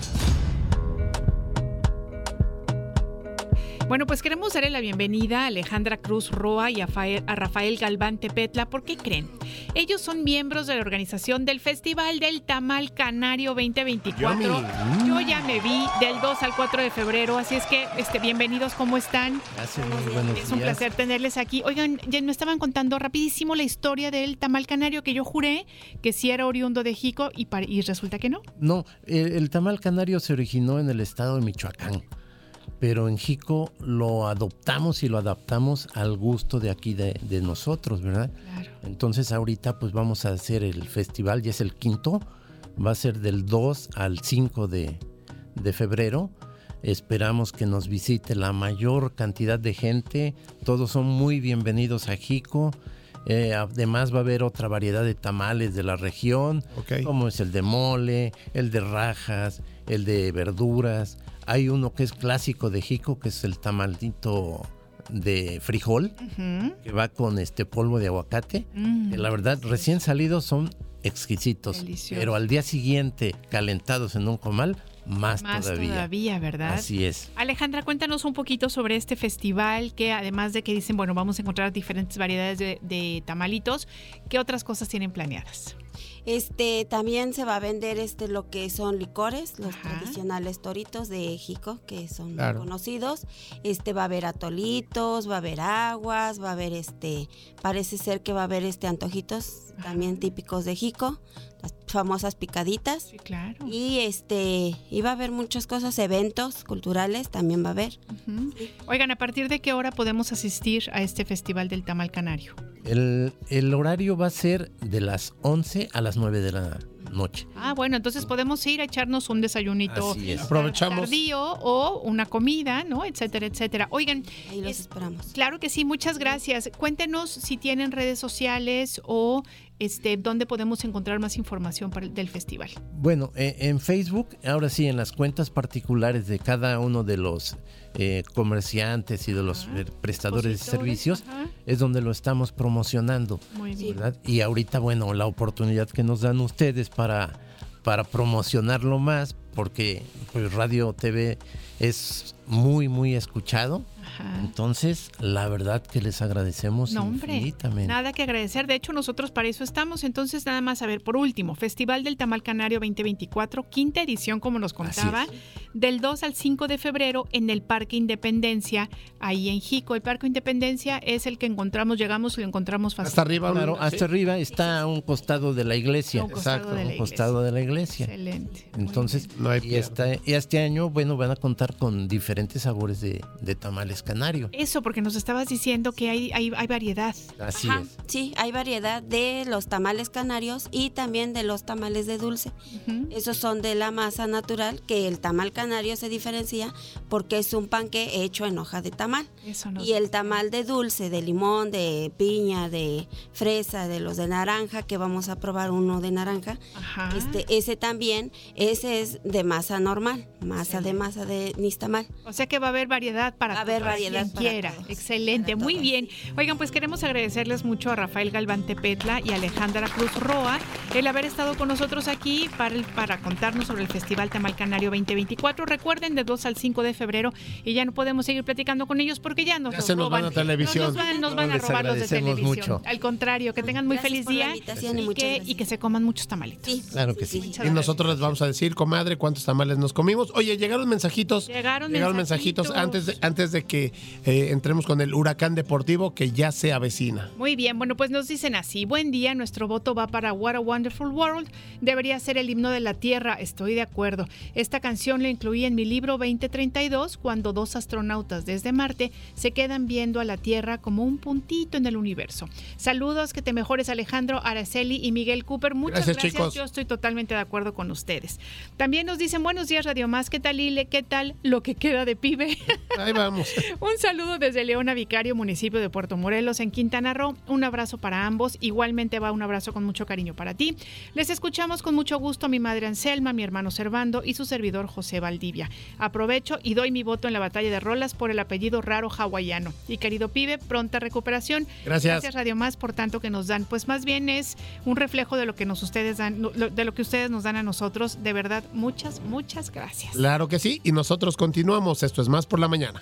Bueno, pues queremos darle la bienvenida a Alejandra Cruz Roa y a, Fael- a Rafael Galván Tepetla. ¿Por qué creen? Ellos son miembros de la organización del Festival del Tamal Canario 2024. Yummy. Yo ya me vi del 2 al 4 de febrero, así es que este, bienvenidos, ¿cómo están? Gracias, muy buenos Es un días. placer tenerles aquí. Oigan, ya me estaban contando rapidísimo la historia del tamal canario que yo juré que sí era oriundo de Jico y, y resulta que no. No, el, el tamal canario se originó en el estado de Michoacán, pero en Jico lo adoptamos y lo adaptamos al gusto de aquí de, de nosotros, ¿verdad? Claro. Entonces ahorita pues vamos a hacer el festival, ya es el quinto, va a ser del 2 al 5 de, de febrero. Esperamos que nos visite la mayor cantidad de gente, todos son muy bienvenidos a Jico. Eh, además va a haber otra variedad de tamales de la región, Ok. como es el de mole, el de rajas, el de verduras. Hay uno que es clásico de Jico, que es el tamalito de frijol, que va con este polvo de aguacate. Mm. que la verdad, recién salidos son exquisitos. Delicioso. Pero al día siguiente, calentados en un comal, más, Más todavía. todavía, ¿verdad? Así es. Alejandra, cuéntanos un poquito sobre este festival que además de que dicen, bueno, vamos a encontrar diferentes variedades de, de tamalitos, ¿qué otras cosas tienen planeadas? Este también se va a vender este lo que son licores, los Ajá. tradicionales toritos de Jico, que son Claro. muy conocidos. Este va a haber atolitos, va a haber aguas, va a haber este, parece ser que va a haber este antojitos también típicos de Jico. Las- famosas picaditas. Sí, claro. Y este, iba a haber muchas cosas, eventos culturales también va a haber. Oigan, ¿a partir de qué hora podemos asistir a este Festival del Tamal Canario? El, el horario va a ser de las 11 a las 9 de la noche. Ah, bueno, entonces podemos ir a echarnos un desayunito Así es. Aprovechamos. tardío o una comida, ¿no? Etcétera, etcétera. Oigan, Ahí los es- esperamos. claro que sí, muchas gracias. Cuéntenos si tienen redes sociales o este dónde podemos encontrar más información para el- del festival. Bueno, eh, en Facebook, ahora sí, en las cuentas particulares de cada uno de los eh, comerciantes y de los Ajá. eh, prestadores de servicios, ajá. es donde lo estamos promocionando. Muy bien. ¿verdad? Y ahorita, bueno, la oportunidad que nos dan ustedes para, para promocionarlo más, porque pues Radio TV es muy, muy escuchado. Ajá. Entonces, la verdad que les agradecemos No, hombre, infinitamente. nada que agradecer. De hecho, nosotros para eso estamos. Entonces, nada más a ver, por último, Festival del Tamal Canario 2024, quinta edición, como nos contaba, del 2 al 5 de febrero en el Parque Independencia, ahí en Jico. El Parque Independencia es el que encontramos, llegamos y lo encontramos fácil. Hasta arriba. Claro, hasta sí. arriba está a un costado de la iglesia. Un costado Exacto, de a la un costado de la iglesia. Excelente. Entonces, No hay y, pierde. esta- y este año, bueno, van a contar con diferentes sabores de, de tamales canario. Eso, porque nos estabas diciendo que hay, hay, hay variedad. Así Ajá, es. Sí, hay variedad de los tamales canarios y también de los tamales de dulce. Esos son de la masa natural, que el tamal canario se diferencia porque es un panque hecho en hoja de tamal. Eso no. Y el tamal de dulce, de limón, de piña, de fresa, de los de naranja, que vamos a probar uno de naranja, Ajá. este, ese también, ese es de masa normal, masa de masa de nistamal. O sea que va a haber variedad para Va a haber para variedad quien para quiera. todos. Excelente, Para muy todos, bien. Oigan, pues queremos agradecerles mucho a Rafael Galván Tepetla y Alejandra Cruz Roa el haber estado con nosotros aquí para, el- para contarnos sobre el Festival Tamal Canario 2024. Recuerden, de 2 al 5 de febrero y ya no podemos seguir platicando con ellos porque ya nos Ya se nos roban. van a televisión. Nos, van, nos No, van a robar los de televisión. mucho. Al contrario, que tengan muy Gracias feliz día y que, y que se coman muchos tamalitos. Sí, Claro que sí. Y nosotros les vamos a decir, comadre, cuántos tamales nos comimos. Oye, llegaron mensajitos. Llegaron mensajitos, mensajitos. antes de, antes de que eh, entremos con el huracán deportivo que ya se avecina. Muy bien, bueno, pues nos dicen así, buen día, nuestro voto va para What a Wonderful World, debería ser el himno de la Tierra, estoy de acuerdo. Esta canción la incluí en mi libro 2032, cuando dos astronautas desde Marte se quedan viendo a la Tierra como un puntito en el universo. Saludos, que te mejores Alejandro, Araceli y Miguel Cooper, muchas Gracias, gracias, chicos. yo estoy totalmente de acuerdo con ustedes. También nos dicen, buenos días Radio Más, ¿qué tal Ile? ¿Qué tal lo que queda de pibe? Ahí vamos. Un saludo desde Leona Vicario, municipio de Puerto Morelos, en Quintana Roo. Un abrazo para ambos. Igualmente va un abrazo con mucho cariño para ti. Les escuchamos con mucho gusto a mi madre Anselma, mi hermano Servando y su servidor José Valdivia. Aprovecho y doy mi voto en la batalla de Rolas por el apellido raro hawaiano. Y querido pibe, pronta recuperación. Gracias. Gracias Radio Más por tanto que nos dan. Pues más bien es un reflejo de lo que nos ustedes dan, de lo que ustedes nos dan a nosotros. De verdad, muchas, muchas gracias. Claro que sí. Y nosotros continuamos. Esto es más por la mañana.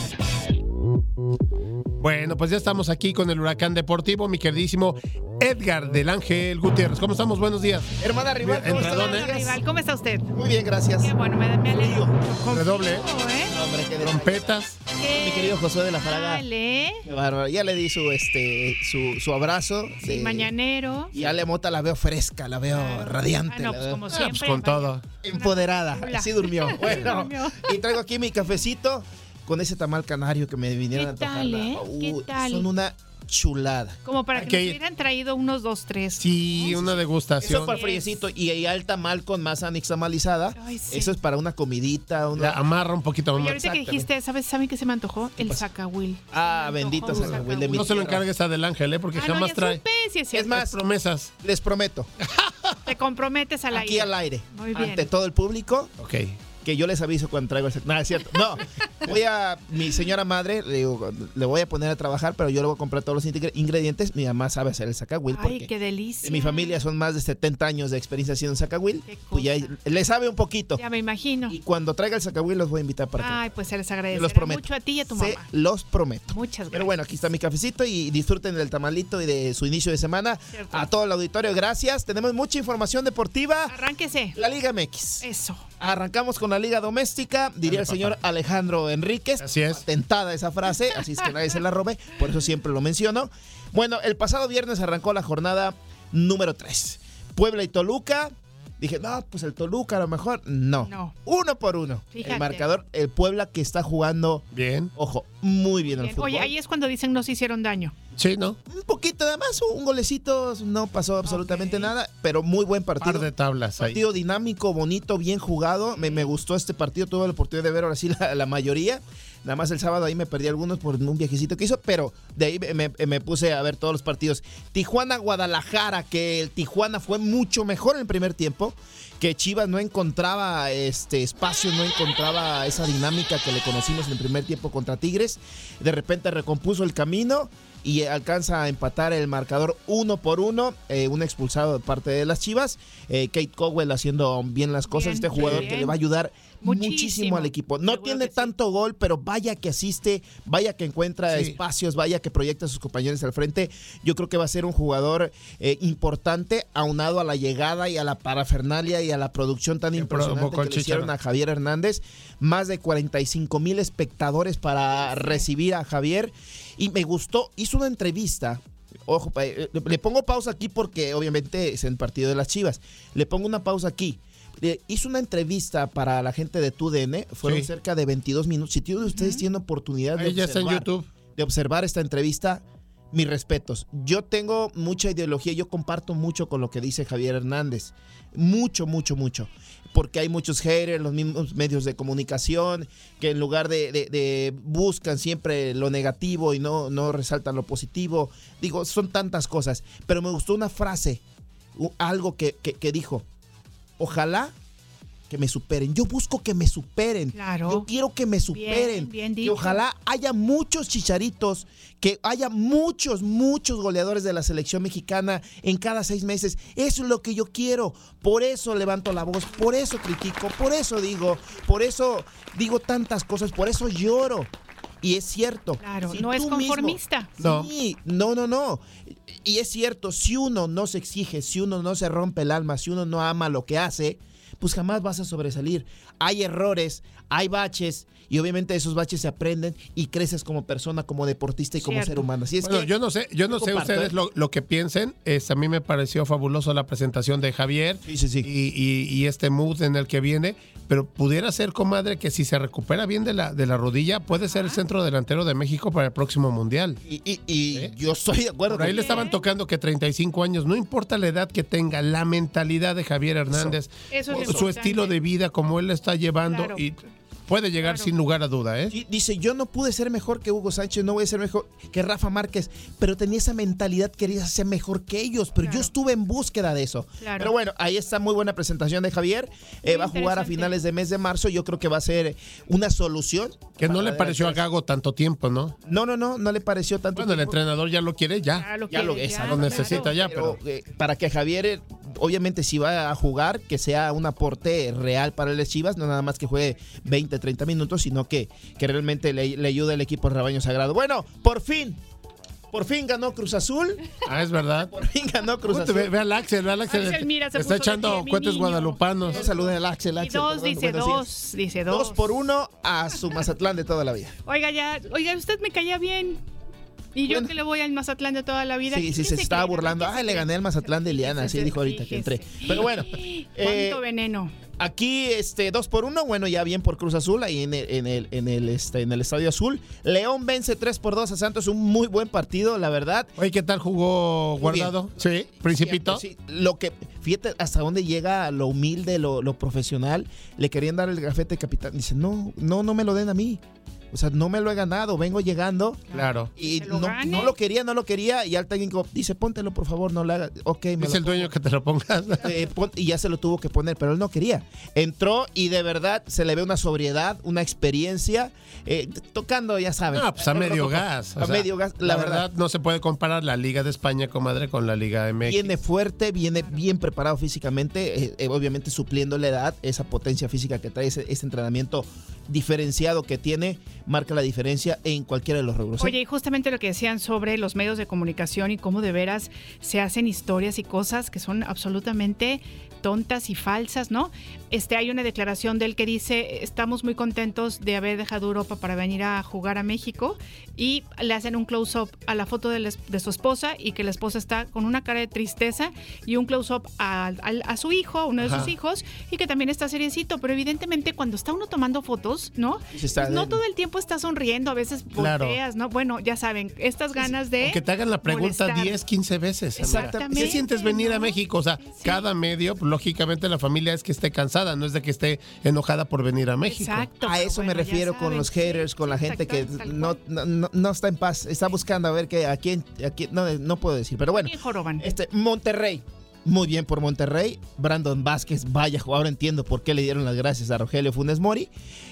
Bueno, pues ya estamos aquí con el huracán deportivo, mi queridísimo Edgar del Ángel Gutiérrez. ¿Cómo estamos? Buenos días. Hermana Rival, ¿cómo rival, ¿cómo está usted? Muy bien, gracias. Qué bueno, me, me alegro. Redoble. ¿eh? Hombre, qué de- Trompetas. Qué Mi querido Josué de la Fraga. Qué bárbaro. Ya le di su este su, su abrazo. Sí, de- mañanero. Y Ale Mota la veo fresca, la veo Ah, radiante. no, la pues veo como Ah, siempre. pues con vaya. todo. empoderada. Hola. Así durmió. Bueno, durmió. y traigo aquí mi cafecito con ese tamal canario que me vinieron ¿Qué a tocar. tal, eh? ¿Qué tal? Son una chulada. Como para que nos ir. hubieran traído unos dos, tres. Sí, una Eso degustación. para el friecito y, y al tamal con masa nixtamalizada. Ay, sí. Eso es para una comidita. Una... La amarra un poquito más. ahorita que dijiste, ¿sabes, ¿saben qué se me antojó? El zacahuil. Ah, bendito zacahuil de mi No se lo encargues a del Ángel, ¿eh? Porque Ah, no, jamás ya trae supe, sí es más, promesas. les prometo, Te comprometes al aquí aire. al aire, Muy bien. ante todo el público, Ok. Que yo les aviso cuando traigo el sacahuil. No, es cierto. No, voy a mi señora madre, le, digo, le voy a poner a trabajar, pero yo le voy a comprar todos los ingre- ingredientes. Mi mamá sabe hacer el sacahuil Ay, qué delicia. en mi familia son más de 70 años de experiencia haciendo sacahuil. Pues ya le sabe un poquito. Ya me imagino. Y cuando traiga el sacahuil los voy a invitar para que Ay, pues se les agradece los prometo. mucho a ti y a tu Se mamá. los prometo. Muchas gracias. Pero bueno, aquí está mi cafecito y disfruten del tamalito y de su inicio de semana. Cierto. A todo el auditorio, gracias. Tenemos mucha información deportiva. Arránquese. La Liga MX. Eso. Arrancamos con la Liga Doméstica, diría el señor Alejandro Enríquez. Así es. Tentada esa frase, así es que nadie se la robe, por eso siempre lo menciono. Bueno, el pasado viernes arrancó la jornada número 3. Puebla y Toluca. Dije, no, pues el Toluca a lo mejor. No. No. Uno por uno. Fíjate. El marcador, el Puebla que está jugando, Bien. ojo, muy bien el Bien. fútbol. Oye, ahí es cuando dicen no se hicieron daño. Sí, ¿no? Un poquito nada más, un golecito, no pasó absolutamente nada, pero muy buen partido. Par de tablas ahí. Partido dinámico, bonito, bien jugado. Me, me gustó este partido, tuve la oportunidad de ver ahora sí la, la mayoría. Nada más el sábado ahí me perdí algunos por un viajecito que hizo, pero de ahí me, puse a ver todos los partidos. Tijuana-Guadalajara, que el Tijuana fue mucho mejor en el primer tiempo, que Chivas no encontraba este espacio, no encontraba esa dinámica que le conocimos en el primer tiempo contra Tigres. De repente recompuso el camino y alcanza a empatar el marcador uno por uno. eh, un expulsado de parte de las Chivas. Eh, Kate Cowell haciendo bien las cosas. Bien, este jugador bien. que le va a ayudar Muchísimo. muchísimo, al equipo. No Seguro tiene sí. tanto gol, pero vaya que asiste, vaya que encuentra Sí. espacios, vaya que proyecta a sus compañeros al frente. Yo creo que va a ser un jugador eh, importante, aunado a la llegada y a la parafernalia y a la producción tan Que impresionante que le hicieron a Javier Hernández. Más de 45 mil espectadores para recibir a Javier. Y me gustó, hizo una entrevista. Ojo, eh, le pongo pausa aquí porque obviamente es el partido de las Chivas. Le pongo una pausa aquí. Le hizo una entrevista para la gente de TUDN, fueron Sí. cerca de 22 minutos. Si ustedes tienen oportunidad de Ahí ya está en observar, YouTube. de observar esta entrevista, mis respetos. Yo tengo mucha ideología, yo comparto mucho con lo que dice Javier Hernández. Mucho, mucho, mucho. Porque hay muchos haters, los mismos medios de comunicación, que en lugar de, de- de buscan siempre lo negativo y no, no resaltan lo positivo. Digo, son tantas cosas. Pero me gustó una frase, algo que, que- que dijo. Ojalá que me superen. Yo busco que me superen. Claro. Yo quiero que me superen. bien dicho. ojalá haya muchos chicharitos, que haya muchos, muchos goleadores de la selección mexicana en cada seis meses. Eso es lo que yo quiero. Por eso levanto la voz, por eso critico, por eso digo, por eso digo tantas cosas, por eso lloro. Y es cierto. Claro, si no es mismo- conformista. No. Sí, no, no, no. Y es cierto, si uno no se exige, si uno no se rompe el alma, si uno no ama lo que hace, pues jamás vas a sobresalir. Hay errores, hay baches, y obviamente esos baches se aprenden y creces como persona, como deportista y como Cierto. ser humano. Así es Bueno, que yo no sé, yo no sé ustedes ¿eh? lo, lo que piensen. Es, a mí me pareció fabuloso la presentación de Javier Sí, sí, sí. Y, y- y este mood en el que viene. Pero pudiera ser, comadre, que si se recupera bien de la, de la rodilla, puede ser el centro delantero de México para el próximo mundial. Y, y- y ¿Eh? yo estoy de acuerdo. Por ahí le estaban tocando que 35 años, no importa la edad que tenga, la mentalidad de Javier Hernández, Eso es su importante. estilo de vida, como él lo está llevando, Claro. y puede llegar Claro. sin lugar a duda, ¿eh? Dice, yo no pude ser mejor que Hugo Sánchez, no voy a ser mejor que Rafa Márquez, pero tenía esa mentalidad, quería ser mejor que ellos, pero yo estuve en búsqueda de eso. Claro. Pero bueno, ahí está muy buena presentación de Javier. Eh, va a jugar a finales de mes de marzo, yo creo que va a ser una solución. Que no le pareció a. Gago tanto tiempo, ¿no? No, no, no, no le pareció tanto. Bueno, el entrenador ya lo quiere, ya. Ya lo Ya lo, esa, ya, lo claro. necesita ya, pero... eh, para que Javier, eh, obviamente, si va a jugar, que sea un aporte real para el Chivas, no nada más que juegue 20, 30 minutos, sino que, que realmente le, le ayude al equipo al rebaño sagrado. Bueno, por fin, por fin ganó Cruz Azul, Ah, es verdad. por fin ganó Cruz Azul. Ve, ve al Axel, ve al Axel. Axel, mira, se está puso echando niño. guadalupanos. No saluden al Axel, Y Axel. dos, perdón, dice dos, dice dos. Dos por uno a su Mazatlán de toda la vida. Oiga, ya, oiga, usted me caía bien. Y yo Bueno. que le voy al Mazatlán de toda la vida. Sí, sí, ¿quién se estaba burlando. ¿Quién se Ay, le gané al Mazatlán de Liana, así dijo ahorita que entré. Pero bueno, Cuánto eh, veneno. Aquí, este, dos por uno, bueno, ya bien por Cruz Azul, ahí en el, en el, en el, este, en el Estadio Azul. León vence 3 por 2 a Santos, un muy buen partido, la verdad. Oye, ¿qué tal jugó. Guardado? Sí, Principito. Sí, lo que, fíjate hasta dónde llega lo humilde, lo, lo profesional. Le querían dar el gafete capitán. Dice, no, no, no me lo den a mí. O sea, no me lo he ganado, vengo llegando. Claro. Y lo no, lo quería, no lo quería. Y al técnico dice, póntelo, por favor, no lo hagas. Ok, me Dice el dueño que te lo pongas. eh, pon- y ya se lo tuvo que poner, pero él no quería. Entró y de verdad se le ve una sobriedad, una experiencia, eh, tocando, ya saben. Ah, pues a medio gas. A O sea, medio gas, La, verdad, no se puede comparar la Liga de España, comadre, con la Liga MX. Viene fuerte, viene bien preparado físicamente, eh, eh, obviamente supliendo la edad, esa potencia física que trae, ese, ese entrenamiento diferenciado que tiene, marca la diferencia en cualquiera de los rubros. ¿eh? Oye, y justamente lo que decían sobre los medios de comunicación y cómo de veras se hacen historias y cosas que son absolutamente tontas y falsas, ¿no? Este hay una declaración de él que dice, "Estamos muy contentos de haber dejado Europa para venir a jugar a México" y le hacen un close up a la foto de, la de su esposa y que la esposa está con una cara de tristeza y un close up a, su hijo, a uno de Ajá. sus hijos y que también está seriecito, pero evidentemente cuando está uno tomando fotos, ¿no? Está Pues no todo el tiempo está sonriendo, a veces Claro. volteas, ¿no? Bueno, ya saben, estas ganas de Que te hagan la pregunta molestar. 10, 15 veces. Exactamente, ¿Qué sientes venir a. México? O sea, cada medio, pues, lógicamente la familia es que esté cansada, no es de que esté enojada por venir a México. Exacto. A eso me bueno, refiero con saben, los sí, haters, con la gente que no, no, no- está en paz, está buscando a ver que a quién, a quién no, no puedo decir, pero bueno. Este, Monterrey. Muy bien por Monterrey. Brandon Vázquez, vaya jugador. Entiendo por qué le dieron las gracias a Rogelio Funes Mori.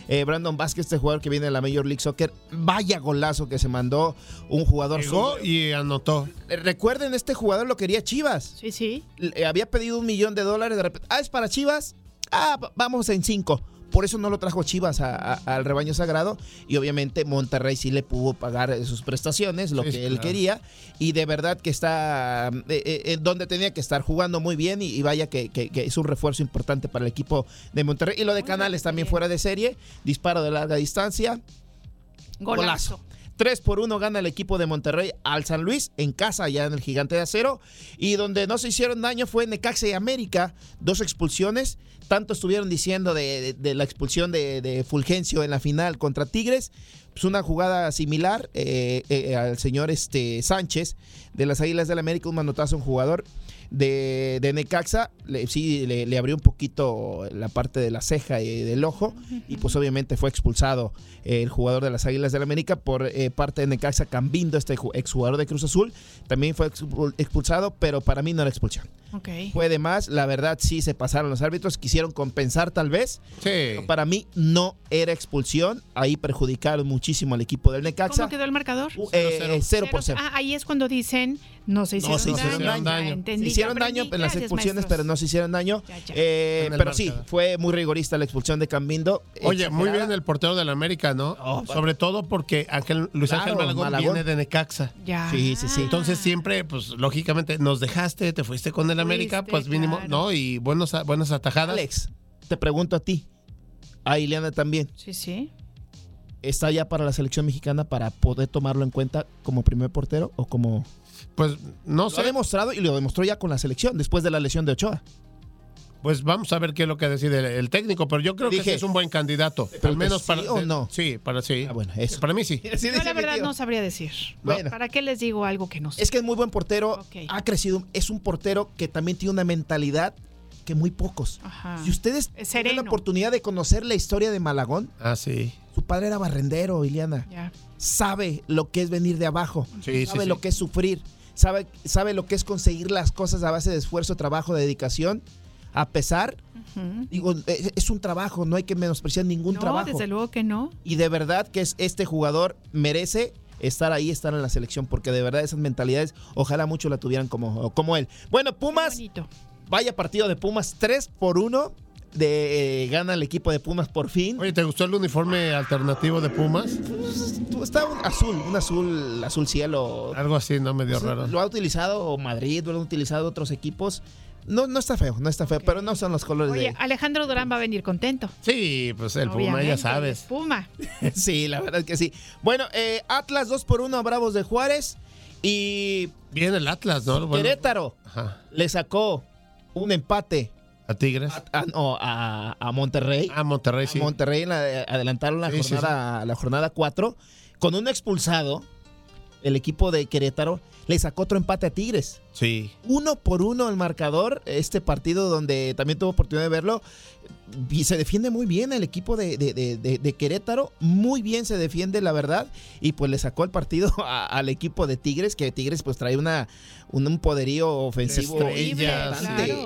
Eh, Brandon Vázquez, este jugador que viene de la Major League Soccer. Vaya golazo que se mandó un jugador. Llegó y anotó. Eh, Recuerden, este jugador lo quería Chivas. Sí, sí. Le- había pedido un millón de dólares. De repente, ah, es para Chivas. Ah, va- vamos en cinco. Por eso no lo trajo Chivas a- a- al rebaño sagrado. Y obviamente Monterrey sí le pudo pagar eh, sus prestaciones, lo Sí, que él claro. quería. Y de verdad que está eh, eh, en donde tenía que estar jugando muy bien. Y, y vaya que, que- que es un refuerzo importante para el equipo de Monterrey. Y lo de Canales también fuera de serie. Disparo de larga distancia. Golazo. 3 por 1 gana el equipo de Monterrey al San Luis en casa, allá en el Gigante de Acero. Y donde no se hicieron daño fue Necaxa y América. Dos expulsiones. Tanto estuvieron diciendo de, de- de la expulsión de, Fulgencio en la final contra Tigres. Pues una jugada similar eh, eh, al señor este, Sánchez de las Águilas del América. Un manotazo un jugador de, Necaxa. Le- sí, le, abrió un poquito la parte de la ceja y del ojo. Y pues obviamente fue expulsado el jugador de las Águilas del América por eh, parte de Necaxa Cambindo, este ju- exjugador de Cruz Azul. También fue expul- expulsado, pero para mí no era expulsión. Fue de más, la verdad sí se pasaron los árbitros, quisieron compensar tal vez. Sí. Para mí no era expulsión, ahí perjudicaron muchísimo al equipo del Necaxa. ¿Cómo quedó el marcador? Uh, eh, cero por cero. Ah, ahí es cuando dicen no se hicieron, No se hicieron daño. daño. Ya entendí, Se hicieron daño en las expulsiones, maestros. pero no se hicieron daño. Ya, ya. Eh, pero sí, fue muy rigorista la expulsión de Cambindo. Oye, muy bien el portero del América, ¿no? Oh, Sobre todo porque Ángel, Luis Claro, Ángel Malagón, Malagón. viene de Necaxa. Ya. Sí, sí, sí. Entonces siempre, pues lógicamente, nos dejaste, te fuiste con el América, Fuiste, pues mínimo, claro. ¿no? Y buenos, buenas atajadas. Alex, te pregunto a ti, a Ileana también, Sí, sí. ¿está ya para la selección mexicana para poder tomarlo en cuenta como primer portero o como... Pues no Lo ha sé, demostrado y lo demostró ya con la selección después de la lesión de Ochoa. Pues vamos a ver qué es lo que decide el, el técnico, pero yo creo Dije, que sí es un buen candidato. Al menos ¿sí para. o no? Sí, para sí. Ah, bueno, eso. Para mí sí. Yo la verdad no sabría decir. Bueno. ¿Para qué les digo algo que no sé? Es que es muy buen portero, ha crecido, es un portero que también tiene una mentalidad que muy pocos. Ajá. Si ustedes Es tienen la oportunidad de conocer la historia de Malagón, Ah, sí. su padre era barrendero, Ileana. Ya. Sabe lo que es venir de abajo, Sí, sí, sabe sí. lo que es sufrir, sabe, sabe lo que es conseguir las cosas a base de esfuerzo, trabajo, dedicación. A pesar, digo, es, es un trabajo, no hay que menospreciar ningún No, trabajo. desde luego que no. Y de verdad que es, este jugador merece estar ahí, estar en la selección, porque de verdad esas mentalidades, ojalá muchos la tuvieran como, como él. Bueno, Pumas, vaya partido de Pumas, 3 por 1. De, eh, gana el equipo de Pumas por fin. Oye, ¿te gustó el uniforme alternativo de Pumas? Pues, Está un azul, un azul, azul cielo. Algo así, ¿no? Medio Pues, raro. Lo ha utilizado Madrid, lo han utilizado otros equipos. No, no está feo, no está feo, pero no son los colores Oye, Alejandro Durán va a venir contento. Sí, pues el Puma, ya es sabes. Puma. de. sí, la verdad que sí. Bueno, eh, Atlas 2 por 1 a Bravos de Juárez. Y Bien el Atlas, ¿no? Bueno, Querétaro Ajá. le sacó un empate A Tigres. a, no, a- a Monterrey. Ah, Monterrey, sí. A Monterrey en la- adelantaron la Sí, sí, jornada, la jornada 4. Con un expulsado, el equipo de Querétaro le sacó otro empate a Tigres. Sí. Uno por uno el marcador, este partido donde también tuve oportunidad de verlo. y se defiende muy bien el equipo de, de- de- Querétaro, muy bien se defiende la verdad y pues le sacó el partido a- al equipo de Tigres, que Tigres pues trae una, un, un poderío ofensivo claro.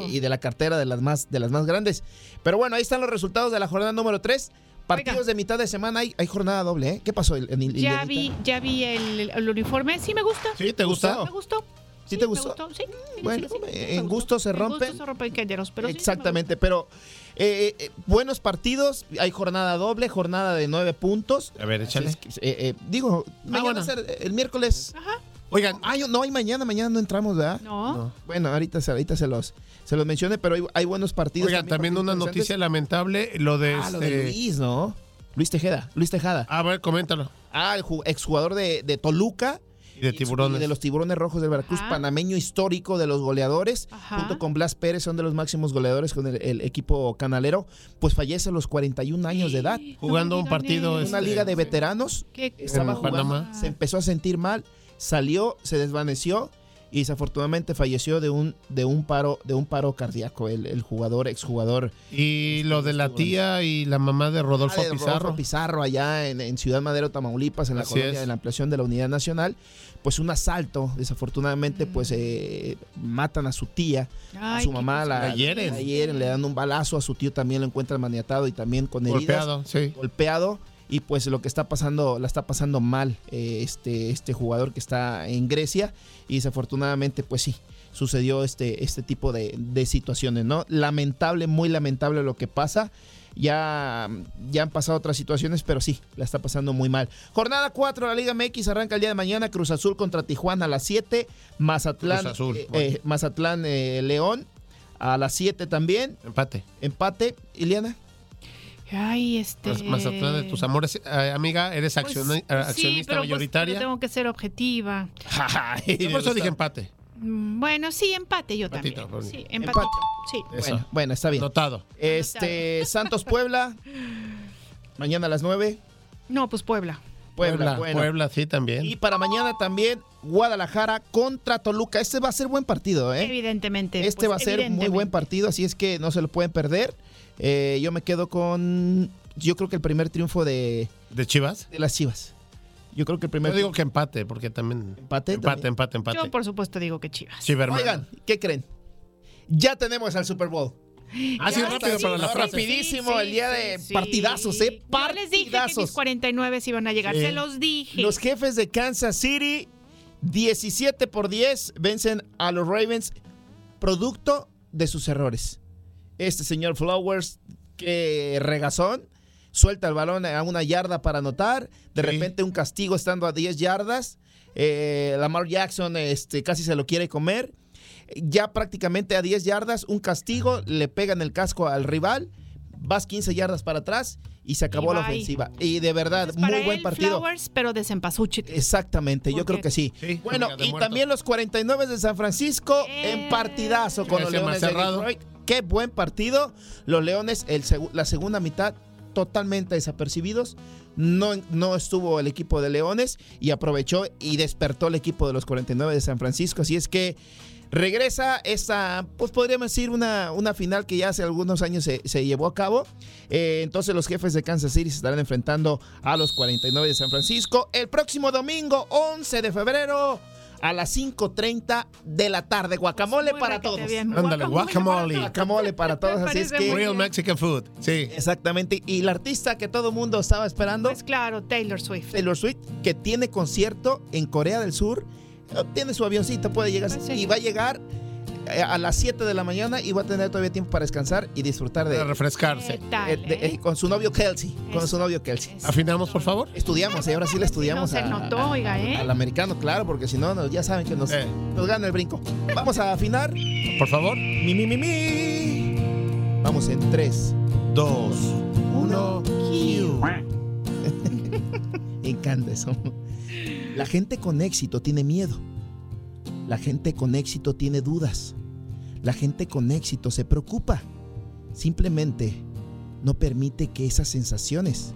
y de la cartera de las más de las más grandes. Pero bueno, ahí están los resultados de la jornada número 3. Partidos Oiga. de mitad de semana, hay, hay jornada doble, ¿eh? ¿Qué pasó? El- el- Ya vi, ya vi el, el uniforme. Sí, me gusta. ¿Sí? ¿Te gustó? Me gustó. ¿Sí te me gustó? Sí, sí, Bueno, sí, sí, sí, en gusto se En rompen. gusto se rompen géneros, pero sí, sí me Exactamente, pero eh, eh, buenos partidos, hay jornada doble, jornada de nueve puntos. A ver, échale. Es que, eh, eh, digo, mañana bueno. va a ser el miércoles. Ajá. Oigan, no hay mañana, mañana no entramos, ¿verdad? No. Bueno, ahorita, se- ahorita se los se los mencioné, pero hay, hay buenos partidos. oigan, también partidos una noticia lamentable, lo de Ah, lo este. de Luis, ¿no? Luis Tejeda, Luis Tejada. A ver, coméntalo. Ah, el ju- exjugador de, de Toluca. Y de y tiburones. de los tiburones rojos del Veracruz, Ajá. panameño histórico de los goleadores, Ajá. junto con Blas Pérez, son de los máximos goleadores con el, el equipo canalero, pues fallece a los 41 años de edad. Jugando No un partido. En una este, liga de veteranos, ¿Qué estaba En jugando, Panamá. se empezó a sentir mal, salió, se desvaneció y desafortunadamente falleció de un, de un paro, de un paro cardíaco, el, el jugador, exjugador Y lo de la tía y la mamá de Rodolfo Ah, de Pizarro. Rodolfo Pizarro allá en, en Ciudad Madero, Tamaulipas, en la Así colonia es. de la ampliación de la Unidad Nacional, pues un asalto, desafortunadamente, pues eh, matan a su tía, a su mamá, la, La hieren. la hieren, le dan un balazo, a su tío también lo encuentran maniatado y también con heridas, Golpeado, sí. golpeado. Y pues lo que está pasando, la está pasando mal eh, este, este jugador que está en Grecia. Y desafortunadamente, pues sí, sucedió este, este tipo de, de situaciones, ¿no? Lamentable, muy lamentable lo que pasa. Ya, ya han pasado otras situaciones, pero sí, la está pasando muy mal. Jornada 4 de la Liga MX arranca el día de mañana. Cruz Azul contra Tijuana a las 7. Mazatlán, Azul, eh, bueno. eh, Mazatlán eh, León a las 7 también. Empate. Empate, Iliana. Ay, este. Maz- Mazatlán de tus amores. Eh, amiga, eres Pues, sí, accionista pues, mayoritaria. pero tengo que ser objetiva. Por eso dije empate. Mm, Bueno, sí, empate yo Empatito, también. Sí, empatito. Sí. Eso. Bueno, bueno, está bien. Notado. Este, Santos Puebla. Mañana a las 9. No, pues Puebla. Puebla, Puebla, bueno. Puebla, sí, también. Y para mañana también Guadalajara contra Toluca. Este va a ser buen partido, ¿eh? Evidentemente. Este pues, va a ser muy buen partido, así es que no se lo pueden perder. Eh, yo me quedo con. Yo creo que el primer triunfo de, ¿De Chivas? de las Chivas. Yo creo que el primer Yo digo que empate, porque también. empate. Empate, también. empate, empate. Yo, por supuesto, digo que Chivas. Chiverman. Oigan, ¿qué creen? Ya tenemos al Super Bowl. Así Ya rápido está, para la frase. Rapidísimo sí, el día de sí. partidazos, ¿eh? Yo les dije que mis Partidazos. 49 iban a llegar. Sí. Se los dije. Los jefes de Kansas City, 17 por 10, vencen a los Ravens, producto de sus errores. Este señor Flowers, que regazón, suelta el balón a una yarda para anotar, de Sí. repente un castigo estando a 10 yardas, eh, Lamar Jackson este, casi se lo quiere comer, ya prácticamente a 10 yardas, un castigo, le pegan el casco al rival, vas 15 yardas para atrás y se acabó Y la ofensiva. Y de verdad, Entonces, para muy buen él, partido. Flowers, pero desempasúchate. Exactamente, yo creo que sí. Sí, bueno, y también los 49 de San Francisco Eh. en partidazo con los Leones de cerrado. Detroit. Qué buen partido. Los Leones, la segunda mitad totalmente desapercibidos. No, no estuvo el equipo de Leones y aprovechó y despertó el equipo de los 49 de San Francisco. Así es que regresa esta, pues podríamos decir, una, una final que ya hace algunos años se, se llevó a cabo. Eh, entonces los jefes de Kansas City se estarán enfrentando a los 49 de San Francisco el próximo domingo, 11 de febrero. A las 5.30 de la tarde. Guacamole para todos. bien. Ándale, guacamole. Guacamole para todos. Así es que. Real Mexican food. Sí. Exactamente. Y la artista que todo el mundo estaba esperando, Pues claro, Taylor Swift. Taylor Swift, que tiene concierto en Corea del Sur. Tiene su avioncito, puede llegar. Pues sí. Y va a llegar a las 7 de la mañana y va a tener todavía tiempo para descansar y disfrutar de, Para refrescarse. ¿Qué tal, eh, de- eh? eh, con su novio Kelsey. Con su novio Kelsey. Eso. Afinamos, por favor. Estudiamos, y ahora sí le estudiamos no se a- notó, a- oiga, ¿eh? al americano, claro, porque si no, no, ya saben que nos, Eh. nos gana el brinco. Vamos a afinar. Por favor. Mi, mi, mi, mi. Vamos en 3, Dos. Uno. Me encanta eso. La gente con éxito tiene miedo. La gente con éxito tiene dudas. La gente con éxito se preocupa. Simplemente no permite que esas sensaciones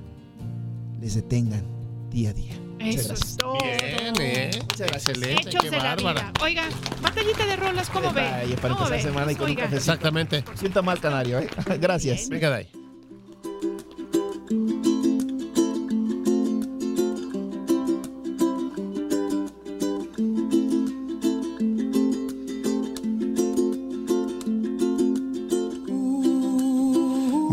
les detengan día a día. Eso es todo. Bien, ¿eh? Excelente. Hechos Qué de la bárbara. vida. Oiga, batallita de rolas, ¿cómo ve? Para ¿Cómo empezar ve? semana y con un Oiga. cafecito. Exactamente. Sienta mal canario, ¿eh? Gracias. Venga de ahí.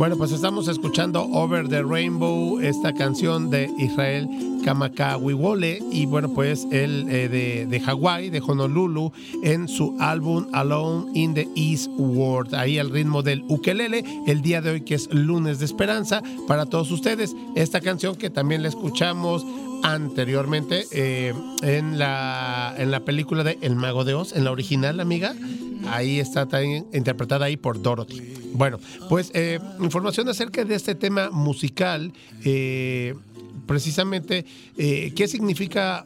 Bueno, pues estamos escuchando Over the Rainbow, esta canción de Israel Kamakawiwole y bueno, pues él eh, de, de Hawái, de Honolulu, en su álbum Alone in the East World. Ahí al ritmo del ukelele, el día de hoy que es lunes de esperanza para todos ustedes. Esta canción que también la escuchamos anteriormente eh, en, la, en la película de El Mago de Oz, en la original, amiga. Ahí está también interpretada ahí por Dorothy. Bueno, pues eh, información acerca de este tema musical. eh, precisamente eh, qué significa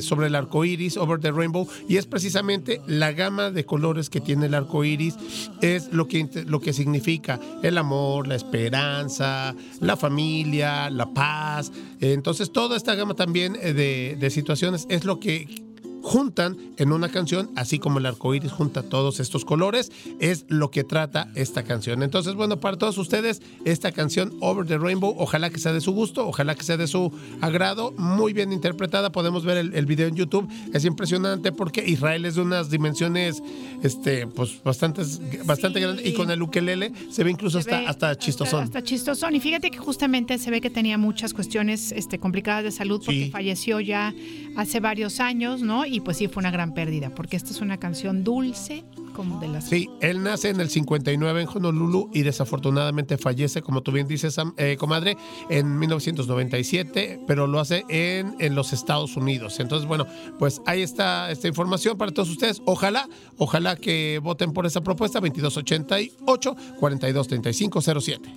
sobre el arco iris, over the rainbow, y es precisamente la gama de colores que tiene el arco iris, es lo que, lo que significa el amor, la esperanza, la familia, la paz. Entonces, toda esta gama también de, de situaciones es lo que juntan en una canción, así como el arco iris junta todos estos colores, es lo que trata esta canción. Entonces, bueno, para todos ustedes, esta canción Over the Rainbow, ojalá que sea de su gusto, ojalá que sea de su agrado, muy bien interpretada. Podemos ver el, el video en YouTube, es impresionante porque Israel es de unas dimensiones, este, pues bastante, bastante grandes y con el ukelele se ve incluso Se hasta, ve hasta chistosón. Hasta chistosón. Y fíjate que justamente se ve que tenía muchas cuestiones este, complicadas de salud porque Sí. falleció ya hace varios años, ¿no? Y pues sí, fue una gran pérdida, porque esta es una canción dulce, como de las... Sí, él nace en el 59 en Honolulu y desafortunadamente fallece, como tú bien dices, Sam- eh, comadre, en 1997, pero lo hace en, en los Estados Unidos. Entonces, bueno, pues ahí está esta información para todos ustedes. Ojalá, ojalá que voten por esa propuesta 2288 423507.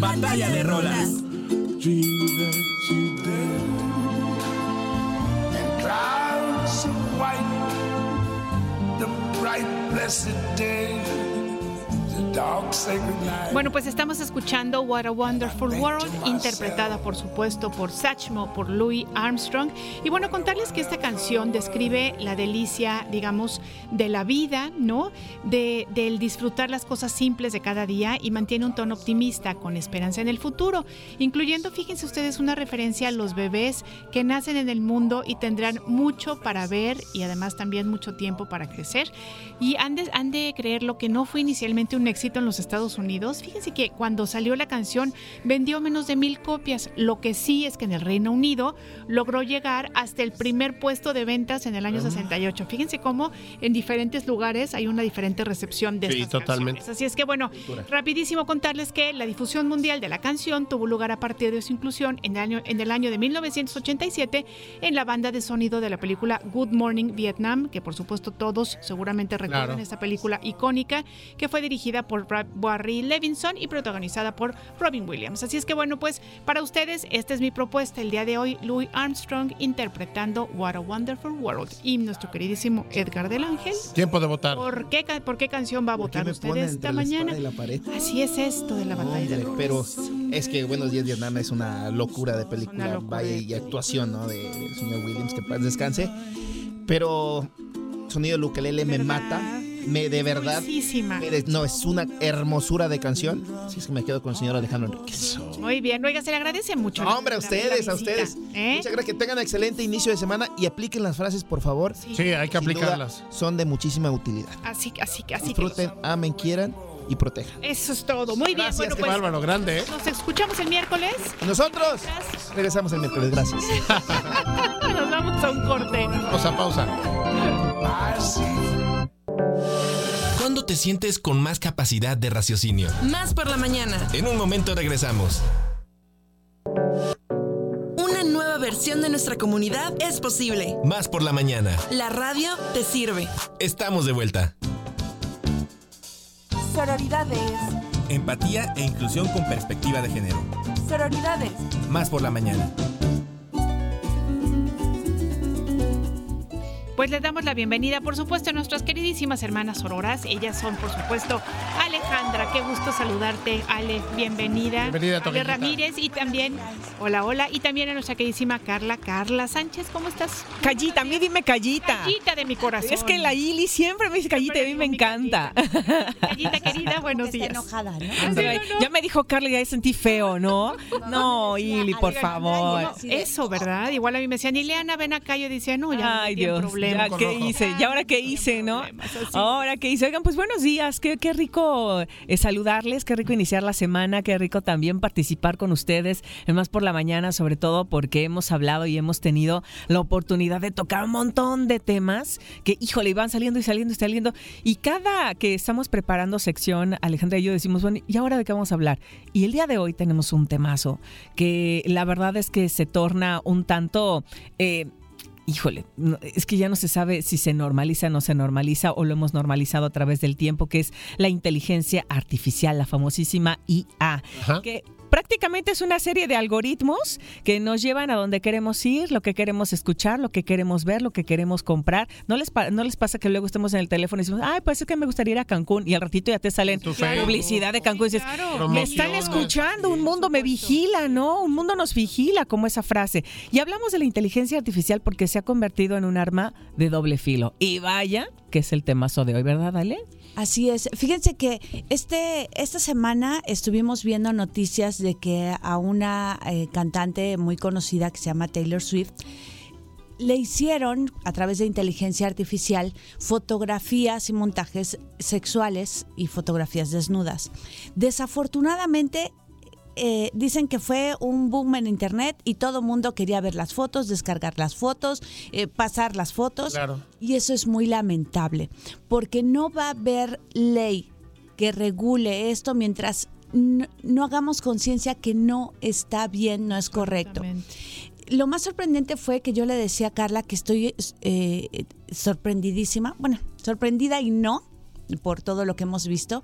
Batalla de rolas. Bright blessed day, Bueno, pues estamos escuchando What a Wonderful World, interpretada por supuesto por Satchmo, por Louis Armstrong. Y bueno, contarles que esta canción describe la delicia, digamos, de la vida, ¿no? De, del disfrutar las cosas simples de cada día y mantiene un tono optimista, con esperanza en el futuro, incluyendo, fíjense ustedes, una referencia a los bebés que nacen en el mundo y tendrán mucho para ver y además también mucho tiempo para crecer. Y han de, han de creer lo que no fue inicialmente un éxito en los Estados Unidos. Fíjense que cuando salió la canción vendió menos de mil copias. Lo que sí es que en el Reino Unido logró llegar hasta el primer puesto de ventas en el año 68. Fíjense cómo en diferentes lugares hay una diferente recepción de Sí, estas totalmente. canciones. Así es que bueno, rapidísimo contarles que la difusión mundial de la canción tuvo lugar a partir de su inclusión en el año, en el año de 1987 en la banda de sonido de la película Good Morning Vietnam, que por supuesto todos seguramente recuerdan Claro. esta película icónica que fue dirigida por Bra- Barry Levinson y protagonizada por Robin Williams. Así es que bueno, pues para ustedes esta es mi propuesta el día de hoy, Louis Armstrong interpretando What a Wonderful World y nuestro queridísimo Edgar del Ángel. Tiempo de votar. ¿Por qué, por qué canción va a ¿Por votar usted esta la mañana? y la pared? Así es esto de la batalla de pero es que Buenos Días Vietnam es una locura de película, locura. vaya y actuación, ¿no? De- del señor Williams, que paz descanse. Pero sonido ukelele me mata, me de verdad, Dulcísima. me de- no es una hermosura de canción. Así es que me quedo con el señor Alejandro Enríquez. Muy bien, oiga, se le agradece mucho. No, hombre, a ustedes, a ustedes. ¿eh? Muchas gracias, que tengan un excelente inicio de semana y apliquen las frases, por favor. Sí, hay que Sin duda, aplicarlas. son de muchísima utilidad. Así, así, así que Disfruten, amen, quieran y protejan. eso es todo. Muy bien, Gracias, bueno, qué pues Bárbaro, grande, ¿eh? nos escuchamos el miércoles. Nosotros regresamos el miércoles. Gracias. Nos vamos a un corte. Pausa, pausa. ¿Cuándo te sientes con más capacidad de raciocinio? Más por la mañana. En un momento regresamos. Una nueva versión de nuestra comunidad es posible. Más por la mañana. La radio te sirve. Estamos de vuelta. Sororidades, Empatía e inclusión con perspectiva de género. sororidades. Más por la mañana. Pues les damos la bienvenida, por supuesto, a nuestras queridísimas hermanas sororas. Ellas son, por supuesto, Alejandra. Qué gusto saludarte, Ale. Bienvenida. Bienvenida, Ale. Ramírez y también, hola, hola. Y también a nuestra queridísima Carla. Carla Sánchez, ¿cómo estás? Callita, a mí dime callita. Callita de mi corazón. Es que la Ili siempre me dice callita y a mí me encanta. Callita, querida, buenos Está días. enojada, ¿no? Ándale, Ya me dijo Carla, ya sentí feo, ¿no? No, Ili, por favor. Eso, ¿verdad? Igual a mí me decían, Ileana, ven acá. Yo decía, no, ya Ay, no tiene Dios. problema. Problemas. Ya, ¿Qué hice? ¿Y ahora qué hice, no? Ahora qué hice. Oigan, pues buenos días. Qué, qué rico eh, saludarles, qué rico iniciar la semana, qué rico también participar con ustedes en Más por la Mañana, sobre todo porque hemos hablado y hemos tenido la oportunidad de tocar un montón de temas que, híjole, iban saliendo y saliendo y saliendo. Y cada que estamos preparando sección, Alejandra y yo decimos, bueno, ¿y ahora de qué vamos a hablar? Y el día de hoy tenemos un temazo que la verdad es que se torna un tanto... eh, Híjole, es que ya no se sabe si se normaliza o no se normaliza o lo hemos normalizado a través del tiempo, que es la inteligencia artificial, la famosísima IA, que prácticamente es una serie de algoritmos que nos llevan a donde queremos ir, lo que queremos escuchar, lo que queremos ver, lo que queremos comprar. ¿No les, no les pasa que luego estemos en el teléfono y decimos, ay, pues es que me gustaría ir a Cancún y al ratito ya te salen publicidad de Cancún y dices, me están escuchando, un mundo me vigila, ¿no? Un mundo nos vigila, como esa frase. Y hablamos de la inteligencia artificial porque se ha convertido en un arma de doble filo. Y vaya, que es el temazo de hoy, ¿verdad, Ale? Así es. Fíjense que este esta semana estuvimos viendo noticias de que a una eh, cantante muy conocida que se llama Taylor Swift le hicieron a través de inteligencia artificial fotografías y montajes sexuales y fotografías desnudas. Desafortunadamente eh, dicen que fue un boom en internet y todo el mundo quería ver las fotos, descargar las fotos, eh, pasar las fotos. Claro. Y eso es muy lamentable, porque no va a haber ley que regule esto mientras no, no hagamos conciencia que no está bien, no es correcto. Lo más sorprendente fue que yo le decía a Carla que estoy eh, sorprendidísima, bueno, sorprendida y no, por todo lo que hemos visto,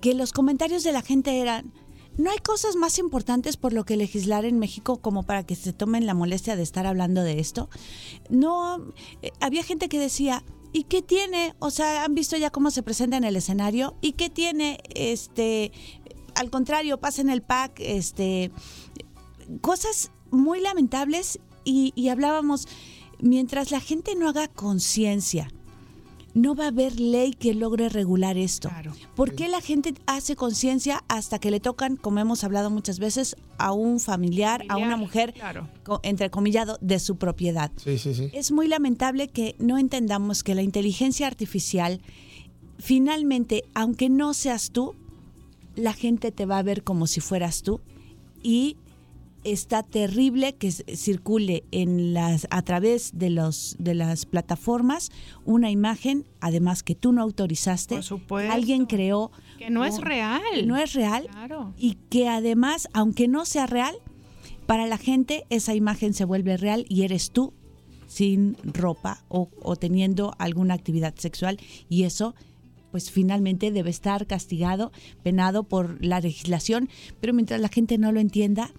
que los comentarios de la gente eran, no hay cosas más importantes por lo que legislar en México como para que se tomen la molestia de estar hablando de esto. No, eh, había gente que decía, ¿y qué tiene? O sea, han visto ya cómo se presenta en el escenario. ¿Y qué tiene? Este, al contrario, pasa en el pack, este, cosas muy lamentables y, y hablábamos, mientras la gente no haga conciencia, no va a haber ley que logre regular esto. ¿Por qué la gente hace conciencia hasta que le tocan, como hemos hablado muchas veces, a un familiar, a una mujer, co- entrecomillado, de su propiedad? Sí, sí, sí. Es muy lamentable que no entendamos que la inteligencia artificial, finalmente, aunque no seas tú, la gente te va a ver como si fueras tú y está terrible que circule en las a través de los de las plataformas una imagen además que tú no autorizaste Por supuesto. alguien creó Que no es real. no es real Claro. y que además aunque no sea real para la gente esa imagen se vuelve real y eres tú sin ropa o, o teniendo alguna actividad sexual y eso pues finalmente debe estar castigado, penado por la legislación, pero mientras la gente no lo entienda,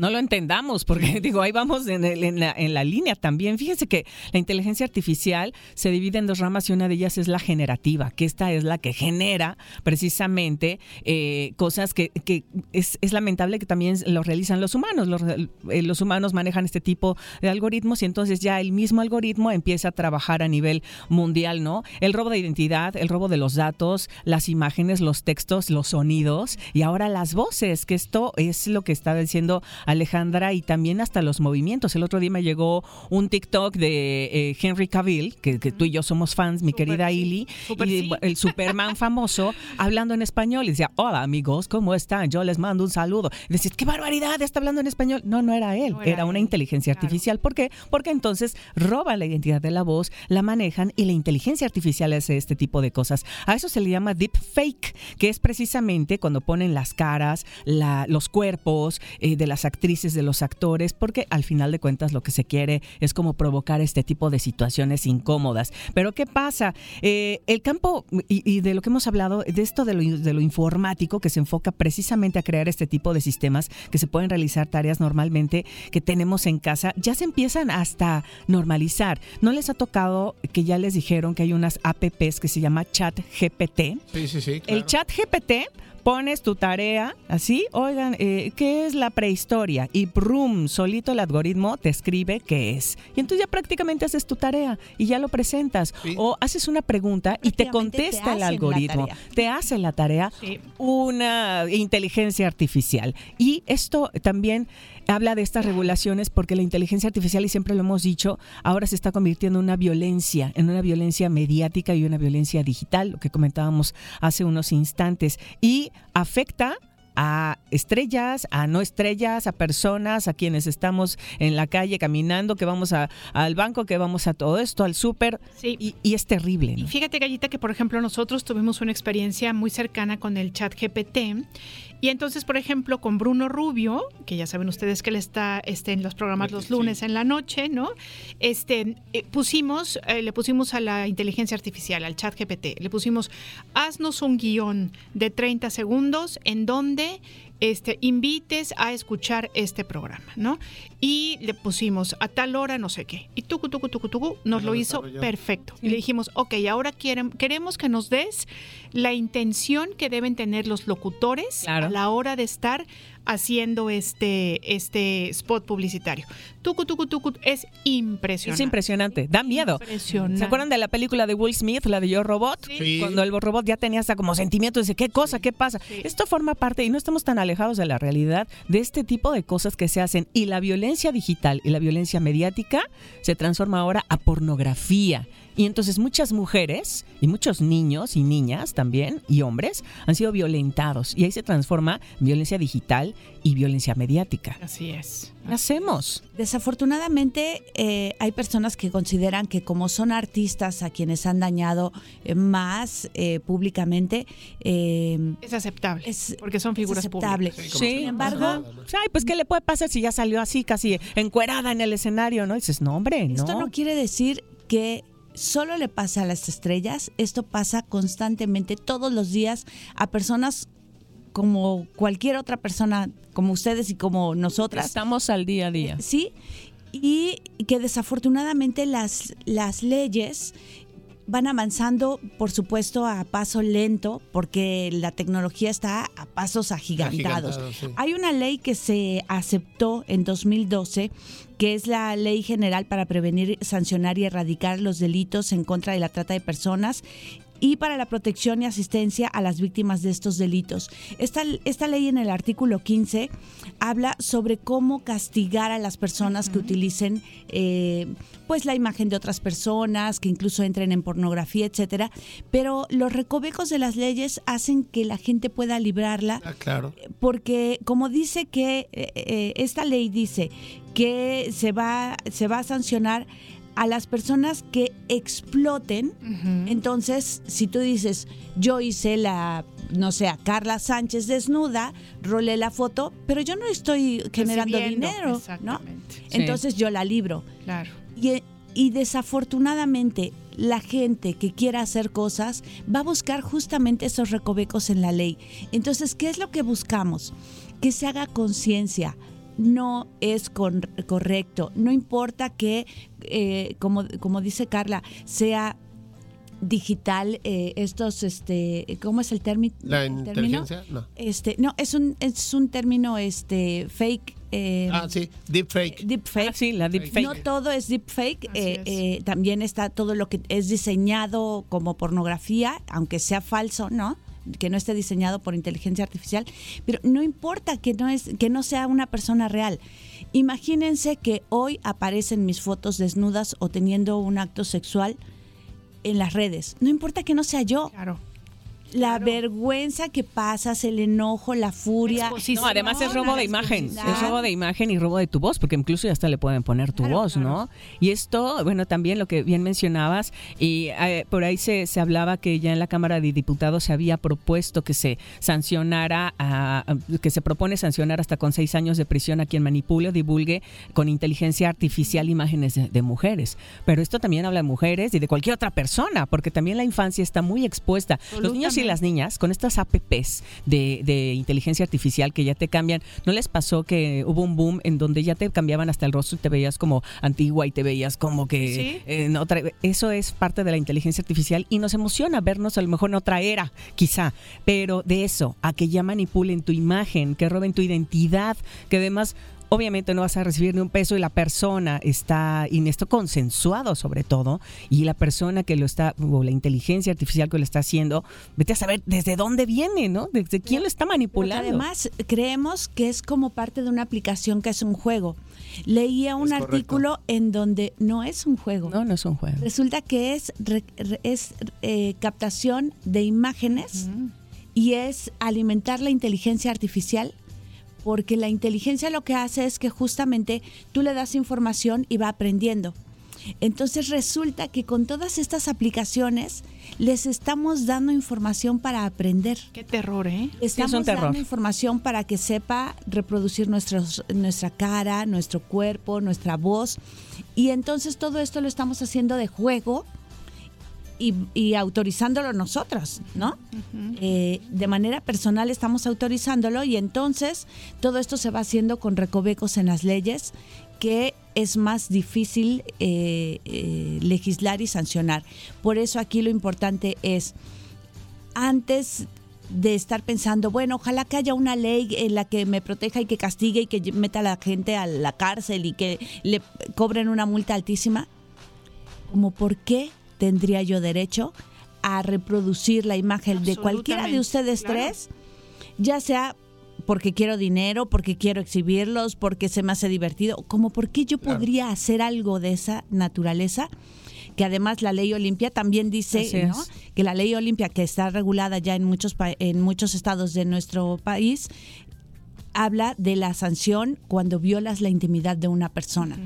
no lo entendamos, porque digo, ahí vamos en, el- en la, en la línea también. Fíjense que la inteligencia artificial se divide en dos ramas y una de ellas es la generativa, que esta es la que genera precisamente eh, cosas que, que es, es lamentable que también lo realizan los humanos. Los, eh, los humanos manejan este tipo de algoritmos y entonces ya el mismo algoritmo empieza a trabajar a nivel mundial, ¿no? El robo de identidad, el robo de los datos, las imágenes, los textos, los sonidos y ahora las voces, que esto es lo que está diciendo Alejandra y también hasta los movimientos. El otro día me llegó un TikTok de eh, Henry Cavill, que, que tú y yo somos fans, mi querida Ili, Súper y sí. el Superman famoso, hablando en español. Y decía, hola amigos, ¿cómo están? Yo les mando un saludo. Y decís, qué barbaridad, está hablando en español. No, no era él, No era era, una inteligencia artificial. ¿Por qué? Porque entonces roban la identidad de la voz, la manejan y la inteligencia artificial hace este tipo de cosas. A eso se le llama deep fake, que es precisamente cuando ponen las caras, la- los cuerpos eh, de las actrices, de los actores, porque al final de cuentas lo que se quiere es como provocar este tipo de situaciones incómodas. Pero ¿qué pasa? Eh, el campo, y, y de lo que hemos hablado, de esto de lo, de lo informático, que se enfoca precisamente a crear este tipo de sistemas que se pueden realizar tareas normalmente que tenemos en casa, ya se empiezan hasta normalizar. ¿No les ha tocado que ya les dijeron que hay unas apps que se llama Chat GPT? Sí, sí, sí. El chat GPT pones tu tarea así, oigan, eh, ¿qué es la prehistoria? Y brum, solito el algoritmo te escribe qué es. Y entonces ya prácticamente haces tu tarea y ya lo presentas. O haces una pregunta y te contesta el algoritmo. Te hace la tarea una inteligencia artificial. Y esto también habla de estas regulaciones porque la inteligencia artificial, y siempre lo hemos dicho, ahora se está convirtiendo en una violencia, en una violencia mediática y una violencia digital, lo que comentábamos hace unos instantes, y afecta a estrellas, a no estrellas, a personas, a quienes estamos en la calle caminando, que vamos a- al banco, que vamos a todo esto, al súper, y, y es terrible. ¿no? Y fíjate, Gallita, que por ejemplo nosotros tuvimos una experiencia muy cercana con el chat GPT. Y entonces, por ejemplo, con Bruno Rubio, que ya saben ustedes que él está este, en los programas los lunes en la noche, ¿no? Este, eh, pusimos, eh, le pusimos a la inteligencia artificial, al chat GPT, le pusimos, haznos un guion de 30 segundos en donde este, invites a escuchar este programa, ¿no? Y le pusimos a tal hora no sé qué. Y tucu, tucu, tucu, tucu, nos lo hizo perfecto. Y le dijimos, ok, ahora quieren, queremos que nos des la intención que deben tener los locutores a la hora de estar haciendo este, este spot publicitario. Tucu, tucu, tucu, es impresionante. Es impresionante, da miedo. Impresionante. ¿Se acuerdan de la película de Will Smith, la de Yo Robot? Sí. Cuando el robot ya tenía hasta como sentimientos, dice, ¿qué cosa? ¿Qué pasa? Esto forma parte, y no estamos tan alejados de la realidad, de este tipo de cosas que se hacen. Y la violencia digital y la violencia mediática se transforma ahora a pornografía. Y entonces muchas mujeres y muchos niños y niñas también y hombres han sido violentados y ahí se transforma en violencia digital y violencia mediática. Así es. ¿Qué hacemos? Desafortunadamente hay hay personas que consideran que como son artistas a quienes han dañado eh, más eh, públicamente, eh, Es aceptable. porque son es figuras aceptable. públicas. Sin embargo, Ay, pues ¿qué le puede pasar si ya salió así, casi encuerada en el escenario, no? Y dices, no, hombre, no. Esto no quiere decir que solo le pasa a las estrellas, esto pasa constantemente, todos los días, a personas como cualquier otra persona, como ustedes y como nosotras. Estamos al día a día. Sí, y que desafortunadamente las, las leyes van avanzando, por supuesto, a paso lento, porque la tecnología está a pasos agigantados. Agigantado, sí. Hay una ley que se aceptó en 2012, que es la Ley General para Prevenir, Sancionar y Erradicar los Delitos en contra de la Trata de Personas y para la protección y asistencia a las víctimas de estos delitos. Esta, esta ley en el artículo 15 habla sobre cómo castigar a las personas que utilicen eh, pues la imagen de otras personas, que incluso entren en pornografía, etcétera. Pero los recovecos de las leyes hacen que la gente pueda librarla Ah, claro. porque como dice que eh, eh, esta ley dice que se va se va a sancionar a las personas que exploten, entonces si tú dices yo hice la no sé a Carla Sánchez desnuda, rolé la foto, pero yo no estoy generando dinero, ¿no? Sí. Entonces yo la libro. Claro. Y, y desafortunadamente la gente que quiera hacer cosas va a buscar justamente esos recovecos en la ley. Entonces, ¿qué es lo que buscamos? Que se haga conciencia. No es con- correcto. No importa que, eh, como, como dice Carla, sea digital eh, estos este cómo es el, termi- ¿La el término inteligencia? No. este no es un es un término este fake eh, Ah, sí, deepfake. deepfake. sí, la deepfake. No todo es deepfake. eh, es. eh, también está todo lo que es diseñado como pornografía, aunque sea falso, ¿no? Que no esté diseñado por inteligencia artificial. Pero no importa que no, es, que no sea una persona real. Imagínense que hoy aparecen mis fotos desnudas o teniendo un acto sexual en las redes. No importa que no sea yo. Claro. La vergüenza que pasas, el enojo, la furia. No, además es robo de imagen, es robo de imagen y robo de tu voz, porque incluso ya hasta le pueden poner tu voz, ¿no? Y esto, bueno, también lo que bien mencionabas, y eh, por ahí se, se hablaba que ya en la Cámara de Diputados se había propuesto que se sancionara, a- a- que se propone sancionar hasta con seis años de prisión a quien manipule o divulgue con inteligencia artificial imágenes de, de mujeres. Pero esto también habla de mujeres y de cualquier otra persona, porque también la infancia está muy expuesta. Los niños y las niñas, con estas apps de, de inteligencia artificial que ya te cambian, ¿no les pasó que hubo un boom en donde ya te cambiaban hasta el rostro y te veías como antigua y te veías como que Sí. en otra... Eso es parte de la inteligencia artificial y nos emociona vernos a lo mejor en otra era, quizá, pero de eso, a que ya manipulen tu imagen, que roben tu identidad, que además obviamente no vas a recibir ni un peso y la persona está, y esto consensuado sobre todo, y la persona que lo está, o la inteligencia artificial que lo está haciendo, vete a saber desde dónde viene, ¿no? Desde quién lo está manipulando. además creemos que es como parte de una aplicación que es un juego. Leía un Es correcto. artículo en donde no es un juego. No, no es un juego. Resulta que es, re- re- es eh, captación de imágenes y es alimentar la inteligencia artificial porque la inteligencia lo que hace es que justamente tú le das información y va aprendiendo. Entonces resulta que con todas estas aplicaciones les estamos dando información para aprender. Qué terror, ¿eh? Estamos Sí, es un terror. dando información para que sepa reproducir nuestros, nuestra cara, nuestro cuerpo, nuestra voz. Y entonces todo esto lo estamos haciendo de juego y, y autorizándolo nosotros, ¿no? Eh, de manera personal estamos autorizándolo y entonces todo esto se va haciendo con recovecos en las leyes que es más difícil eh, eh, legislar y sancionar. Por eso aquí lo importante es, antes de estar pensando, bueno, ojalá que haya una ley en la que me proteja y que castigue y que meta a la gente a la cárcel y que le cobren una multa altísima, como por qué tendría yo derecho a reproducir la imagen de cualquiera de ustedes claro. tres, ya sea porque quiero dinero, porque quiero exhibirlos, porque se me hace divertido, como por qué yo podría hacer algo de esa naturaleza que además la ley Olimpia también dice que la ley Olimpia que está regulada ya en muchos en muchos estados de nuestro país habla de la sanción cuando violas la intimidad de una persona.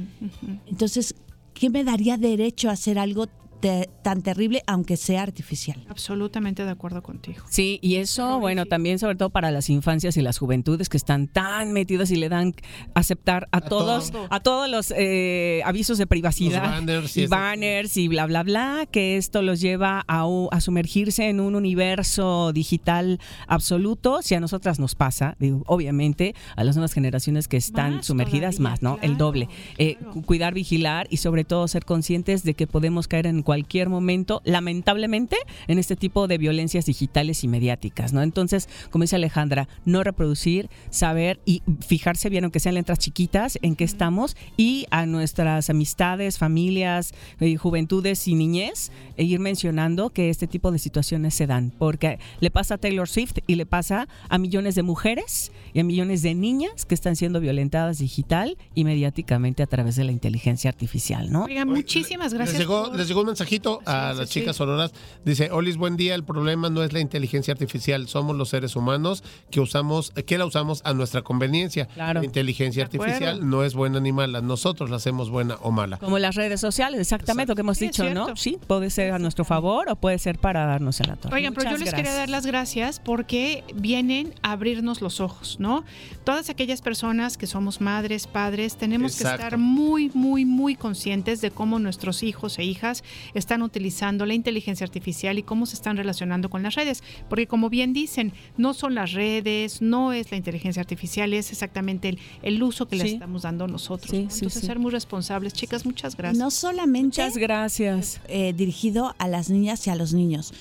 Entonces, ¿qué me daría derecho a hacer algo te- tan terrible aunque sea artificial? Absolutamente de acuerdo contigo. Sí, y eso, bueno, también sobre todo para las infancias y las juventudes que están tan metidas y le dan aceptar a, todos, todo. a todos los eh, avisos de privacidad, Los banners y banners y bla, bla, bla, que esto los lleva a, sumergirse en un universo digital absoluto. Si a nosotras nos pasa, digo, obviamente, a las nuevas generaciones que están Más sumergidas todavía, más, ¿no? El doble. Eh, cu- cuidar, vigilar y sobre todo ser conscientes de que podemos caer en cualquier momento, lamentablemente, en este tipo de violencias digitales y mediáticas, ¿no? Entonces, como dice Alejandra, no reproducir, saber y fijarse bien, aunque sean letras chiquitas, en qué estamos y a nuestras amistades, familias, eh, juventudes y niñez, e ir mencionando que este tipo de situaciones se dan, porque le pasa a Taylor Swift y le pasa a millones de mujeres y a millones de niñas que están siendo violentadas digital y mediáticamente a través de la inteligencia artificial, ¿no? Oigan, muchísimas gracias. Les llegó, por- les llegó un mensajito a Sí, las sí, chicas sí. sororas. Dice, Olis, buen día. El problema no es la inteligencia artificial, somos los seres humanos que usamos, que la usamos a nuestra conveniencia. Claro. La inteligencia artificial no es buena ni mala, nosotros la hacemos buena o mala. Como las redes sociales, exactamente lo que hemos dicho, ¿no? Sí, puede ser a nuestro favor o puede ser para darnos en la torre. Oigan, pero yo les quería dar las gracias porque vienen a abrirnos los ojos, ¿no? Todas aquellas personas que somos madres, padres, tenemos que estar muy, muy, muy conscientes de cómo nuestros hijos e hijas están utilizando la inteligencia artificial y cómo se están relacionando con las redes. Porque como bien dicen, no son las redes, no es la inteligencia artificial, es exactamente el, el uso que le Sí. estamos dando nosotros. Sí, ¿no? sí, Entonces, sí. ser muy responsables. Chicas, muchas gracias. No solamente Muchas gracias. eh, dirigido a las niñas y a los niños.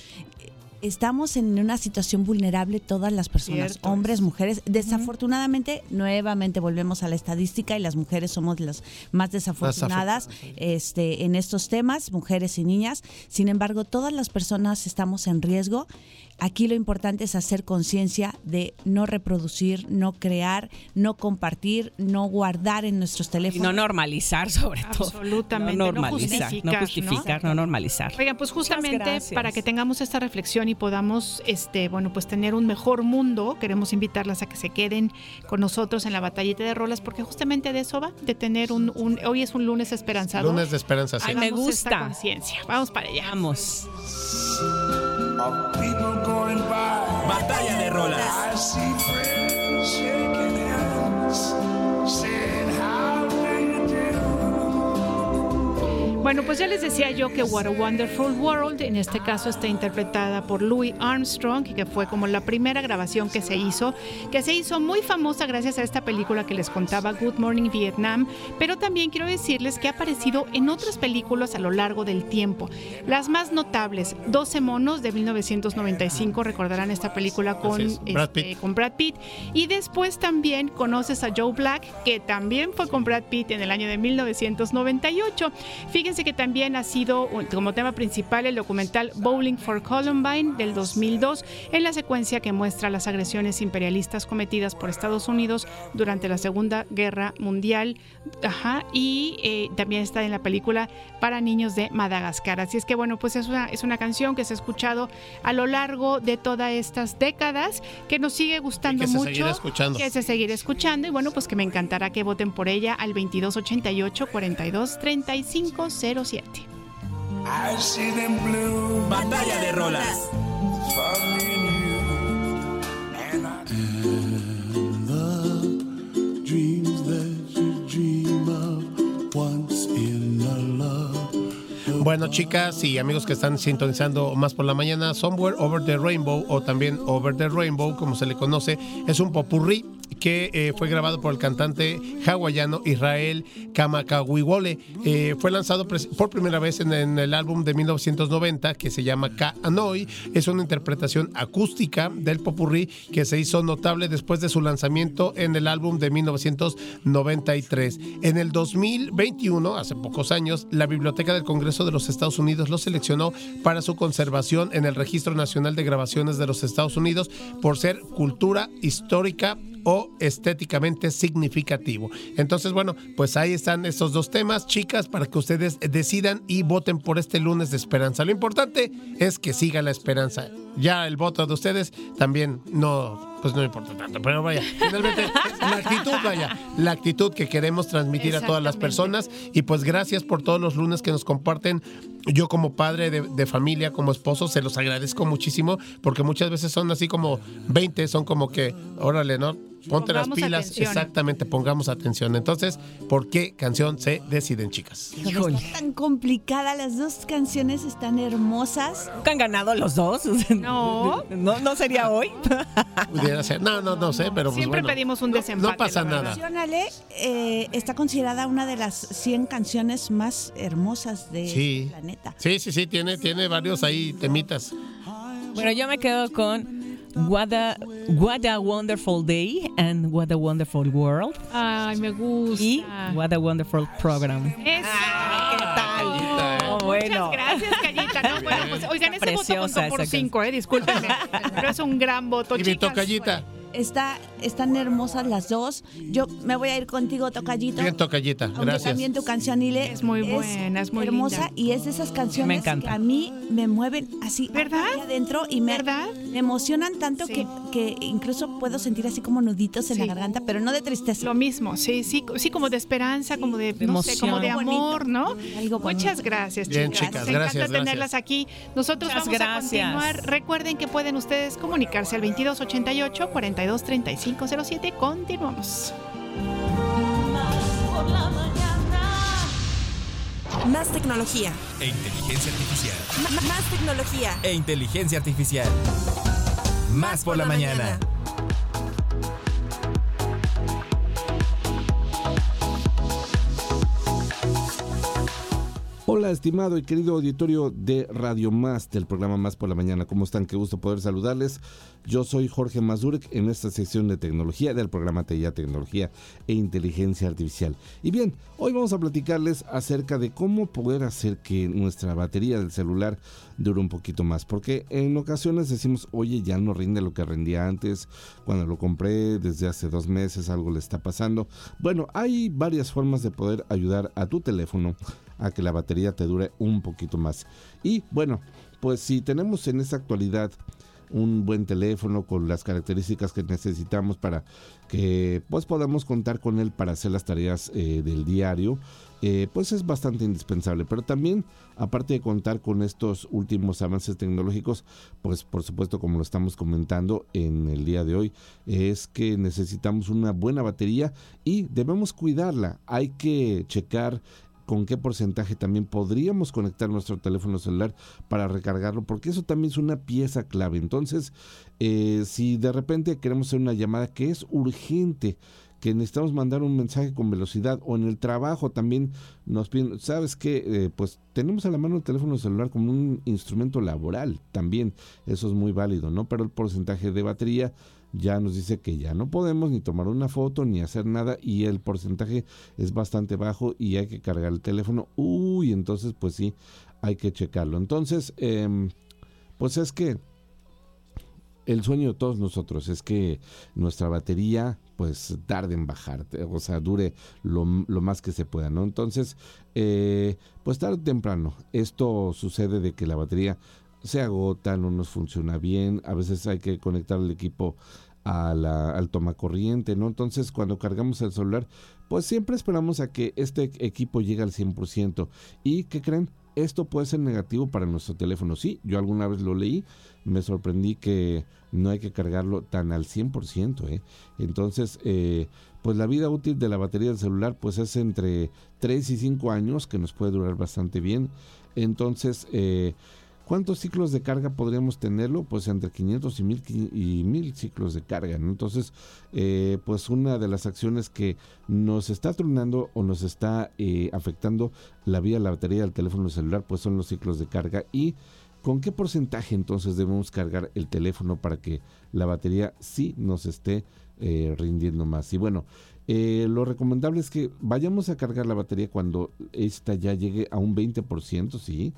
Estamos en una situación vulnerable todas las personas, Cierto hombres, es. mujeres. Desafortunadamente, nuevamente volvemos a la estadística y las mujeres somos las más desafortunadas este, en estos temas, mujeres y niñas. Sin embargo, todas las personas estamos en riesgo. Aquí lo importante es hacer conciencia de no reproducir, no crear, no compartir, no guardar en nuestros Y teléfonos. no normalizar sobre todo. Absolutamente, No no normalizar, justificar, no justificar, no, normalizar. Oigan, pues justamente para que tengamos esta reflexión y podamos, este, bueno, pues tener un mejor mundo, queremos invitarlas a que se queden con nosotros en la batallita de rolas, porque justamente de eso va, de tener un, un- hoy es un lunes esperanzador. Lunes de esperanza, sí. Ay, me esta gusta. conciencia. Vamos para allá. Vamos. Batalla de rolas. Bueno, pues ya les decía yo que What a Wonderful World, en este caso está interpretada por Louis Armstrong, que fue como la primera grabación que se hizo, que se hizo muy famosa gracias a esta película que les contaba Good Morning Vietnam, pero también quiero decirles que ha aparecido en otras películas a lo largo del tiempo. Las más notables, 12 monos de 1995, recordarán esta película con es, Brad este, con Brad Pitt. Y después también conoces a Joe Black, que también fue con Brad Pitt en el año de 1998. Fíjense que también ha sido como tema principal el documental Bowling for Columbine del 2002, en la secuencia que muestra las agresiones imperialistas cometidas por Estados Unidos durante la Segunda Guerra Mundial. Ajá, y eh, también está en la película para niños de Madagascar. Así es que bueno, pues es una, es una canción que se ha escuchado a lo largo de todas estas décadas, que nos sigue gustando Y que se mucho. escuchando. Que se seguirá escuchando y bueno, pues que me encantará que voten por ella al 2288 42 35 07. I see them blue. Batalla de rolas. Bueno, chicas y amigos que están sintonizando más por la mañana, Somewhere Over the Rainbow o también Over the Rainbow, como se le conoce, es un popurrí que eh, fue grabado por el cantante hawaiano Israel Kamakawiwole. Eh, fue lanzado por primera vez en, el álbum de 1990 que se llama Ka Anoi. Es una interpretación acústica del popurrí que se hizo notable después de su lanzamiento en el álbum de 1993. En el 2021, hace pocos años, la Biblioteca del Congreso de los Estados Unidos lo seleccionó para su conservación en el Registro Nacional de Grabaciones de los Estados Unidos por ser cultura histórica o estéticamente significativo. Entonces, bueno, pues ahí están estos dos temas, chicas, para que ustedes decidan y voten por este lunes de esperanza. Lo importante es que siga la esperanza. Ya el voto de ustedes también no, pues no importa tanto, pero vaya, finalmente la actitud, vaya, la actitud que queremos transmitir a todas las personas y pues gracias por todos los lunes que nos comparten. Yo como padre de, de familia, como esposo, se los agradezco muchísimo porque muchas veces son así como 20, son como que, órale, ¿no? Ponte las pilas, atención. exactamente, pongamos atención. Entonces, ¿por qué canción se deciden, chicas? Híjole. Está tan complicada, las dos canciones están hermosas. ¿Han ganado los dos? No. ¿No, no sería hoy? Pudiera ser. No, no, no sé, pero pues Siempre bueno. pedimos un desempate. No pasa nada. Nacionale eh, está considerada una de las 100 canciones más hermosas del Sí. planeta. Sí, sí, sí, tiene, tiene varios ahí temitas. Bueno, yo me quedo con What a, What a Wonderful Day and What a Wonderful World. Ay, me gusta. Y What a Wonderful Program. Eso. ¿Qué tal? Oh, bueno. Muchas gracias, Callita. No, bueno, pues, oigan, ese voto preciosa contó por cinco, eh, discúlpenme. Pero es un gran voto, Y mi chicas. tocallita. Está, están hermosas las dos. Yo me voy a ir contigo, Tocallito. Bien, tocallita. Gracias. también tu canción, Ile, Es muy buena, es muy hermosa linda. y es de esas Me canciones encanta. que a mí me mueven así ¿Verdad? adentro y me, ¿Verdad? me emocionan tanto Sí. que, que incluso puedo sentir así como nuditos en Sí. la garganta, pero no de tristeza. Lo mismo, sí, sí, sí, como de esperanza, como de, De no sé, como de emoción. amor, ¿no? Algo. Muchas gracias, Bien, chicas. chicas, Nos gracias, encanta gracias. tenerlas aquí. Nosotros Muchas vamos gracias. a continuar. Recuerden que pueden ustedes comunicarse al 2288 423507. Continuamos. Por la mañana. Más tecnología. E inteligencia artificial. M- más tecnología. E inteligencia artificial. Más por la mañana. Hola, estimado y querido auditorio de Radio Más, del programa Más por la Mañana. ¿Cómo están? Qué gusto poder saludarles. Yo soy Jorge Mazurek en esta sección de tecnología del programa TEIA Tecnología e Inteligencia Artificial. Y bien, hoy vamos a platicarles acerca de cómo poder hacer que nuestra batería del celular dure un poquito más. Porque en ocasiones decimos, oye, ya no rinde lo que rendía antes, cuando lo compré desde hace dos meses, algo le está pasando. Bueno, hay varias formas de poder ayudar a tu teléfono a que la batería te dure un poquito más. Y bueno, pues si tenemos en esta actualidad un buen teléfono con las características que necesitamos para que pues podamos contar con él para hacer las tareas eh, del diario, eh, pues es bastante indispensable. Pero también, aparte de contar con estos últimos avances tecnológicos, pues por supuesto, como lo estamos comentando en el día de hoy, es que necesitamos una buena batería y debemos cuidarla. Hay que checar con qué porcentaje también podríamos conectar nuestro teléfono celular para recargarlo, porque eso también es una pieza clave. Entonces, eh, si de repente queremos hacer una llamada que es urgente, que necesitamos mandar un mensaje con velocidad o en el trabajo también nos piden, ¿sabes qué? pues tenemos a la mano el teléfono celular como un instrumento laboral también, eso es muy válido, ¿no? Pero el porcentaje de batería ya nos dice que ya no podemos ni tomar una foto ni hacer nada y el porcentaje es bastante bajo y hay que cargar el teléfono. Uy, entonces pues sí, hay que checarlo. Entonces, em, pues es que el sueño de todos nosotros es que nuestra batería pues tarde en bajar, o sea, dure lo, más que se pueda, ¿no? Entonces, eh, pues tarde o temprano, esto sucede de que la batería se agota, no nos funciona bien, a veces hay que conectar el equipo a la, al toma corriente, ¿no? Entonces, cuando cargamos el celular, pues siempre esperamos a que este equipo llegue al 100%. ¿Y qué creen? Esto puede ser negativo para nuestro teléfono. Sí, yo alguna vez lo leí, me sorprendí que no hay que cargarlo tan al 100%. ¿eh? Entonces, eh, pues la vida útil de la batería del celular pues es entre 3 y 5 años, que nos puede durar bastante bien. Entonces, eh, ¿Cuántos ciclos de carga podríamos tenerlo? Pues entre 500 y 1000, y 1000 ciclos de carga. Entonces, eh, pues una de las acciones que nos está tronando o nos está eh, afectando la vía la batería del teléfono celular, pues son los ciclos de carga. ¿Y con qué porcentaje entonces debemos cargar el teléfono para que la batería sí nos esté eh, rindiendo más? Y bueno, lo recomendable es que vayamos a cargar la batería cuando esta ya llegue a un 20%, ¿sí?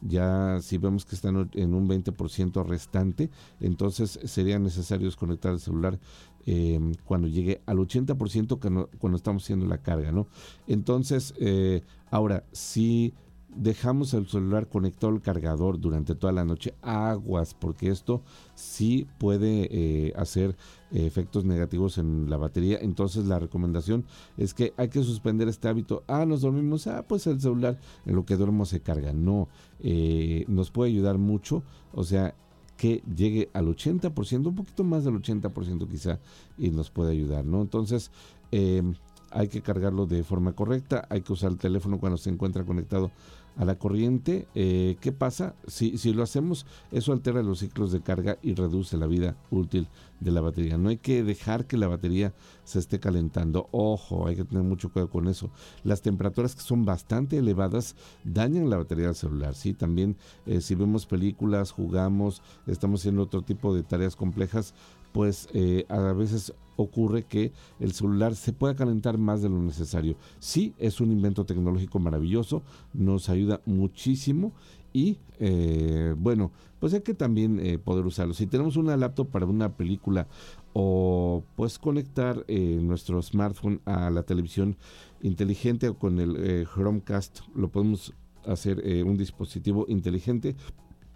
Ya si vemos que están en un 20% restante, entonces sería necesario desconectar el celular em, cuando llegue al 80% cuando, cuando estamos haciendo la carga, ¿no? Entonces, eh, ahora, si dejamos el celular conectado al cargador durante toda la noche, aguas, porque esto sí puede eh, hacer efectos negativos en la batería. Entonces la recomendación es que hay que suspender este hábito. Ah, nos dormimos, ah, pues el celular en lo que duermo se carga. No, eh, nos puede ayudar mucho. O sea, que llegue al 80%, un poquito más del 80% quizá, y nos puede ayudar, ¿no? Entonces, eh, hay que cargarlo de forma correcta, hay que usar el teléfono cuando se encuentra conectado a la corriente. Eh, ¿Qué pasa? Si, si lo hacemos, eso altera los ciclos de carga y reduce la vida útil de la batería. No hay que dejar que la batería se esté calentando. Ojo, hay que tener mucho cuidado con eso. Las temperaturas que son bastante elevadas dañan la batería del celular. Sí, también eh, si vemos películas, jugamos, estamos haciendo otro tipo de tareas complejas, pues eh, a veces ocurre que el celular se pueda calentar más de lo necesario. Sí, es un invento tecnológico maravilloso, nos ayuda muchísimo y eh, bueno, pues hay que también eh, poder usarlo. Si tenemos una laptop para una película o pues conectar nuestro smartphone a la televisión inteligente o con el Chromecast, lo podemos hacer un dispositivo inteligente,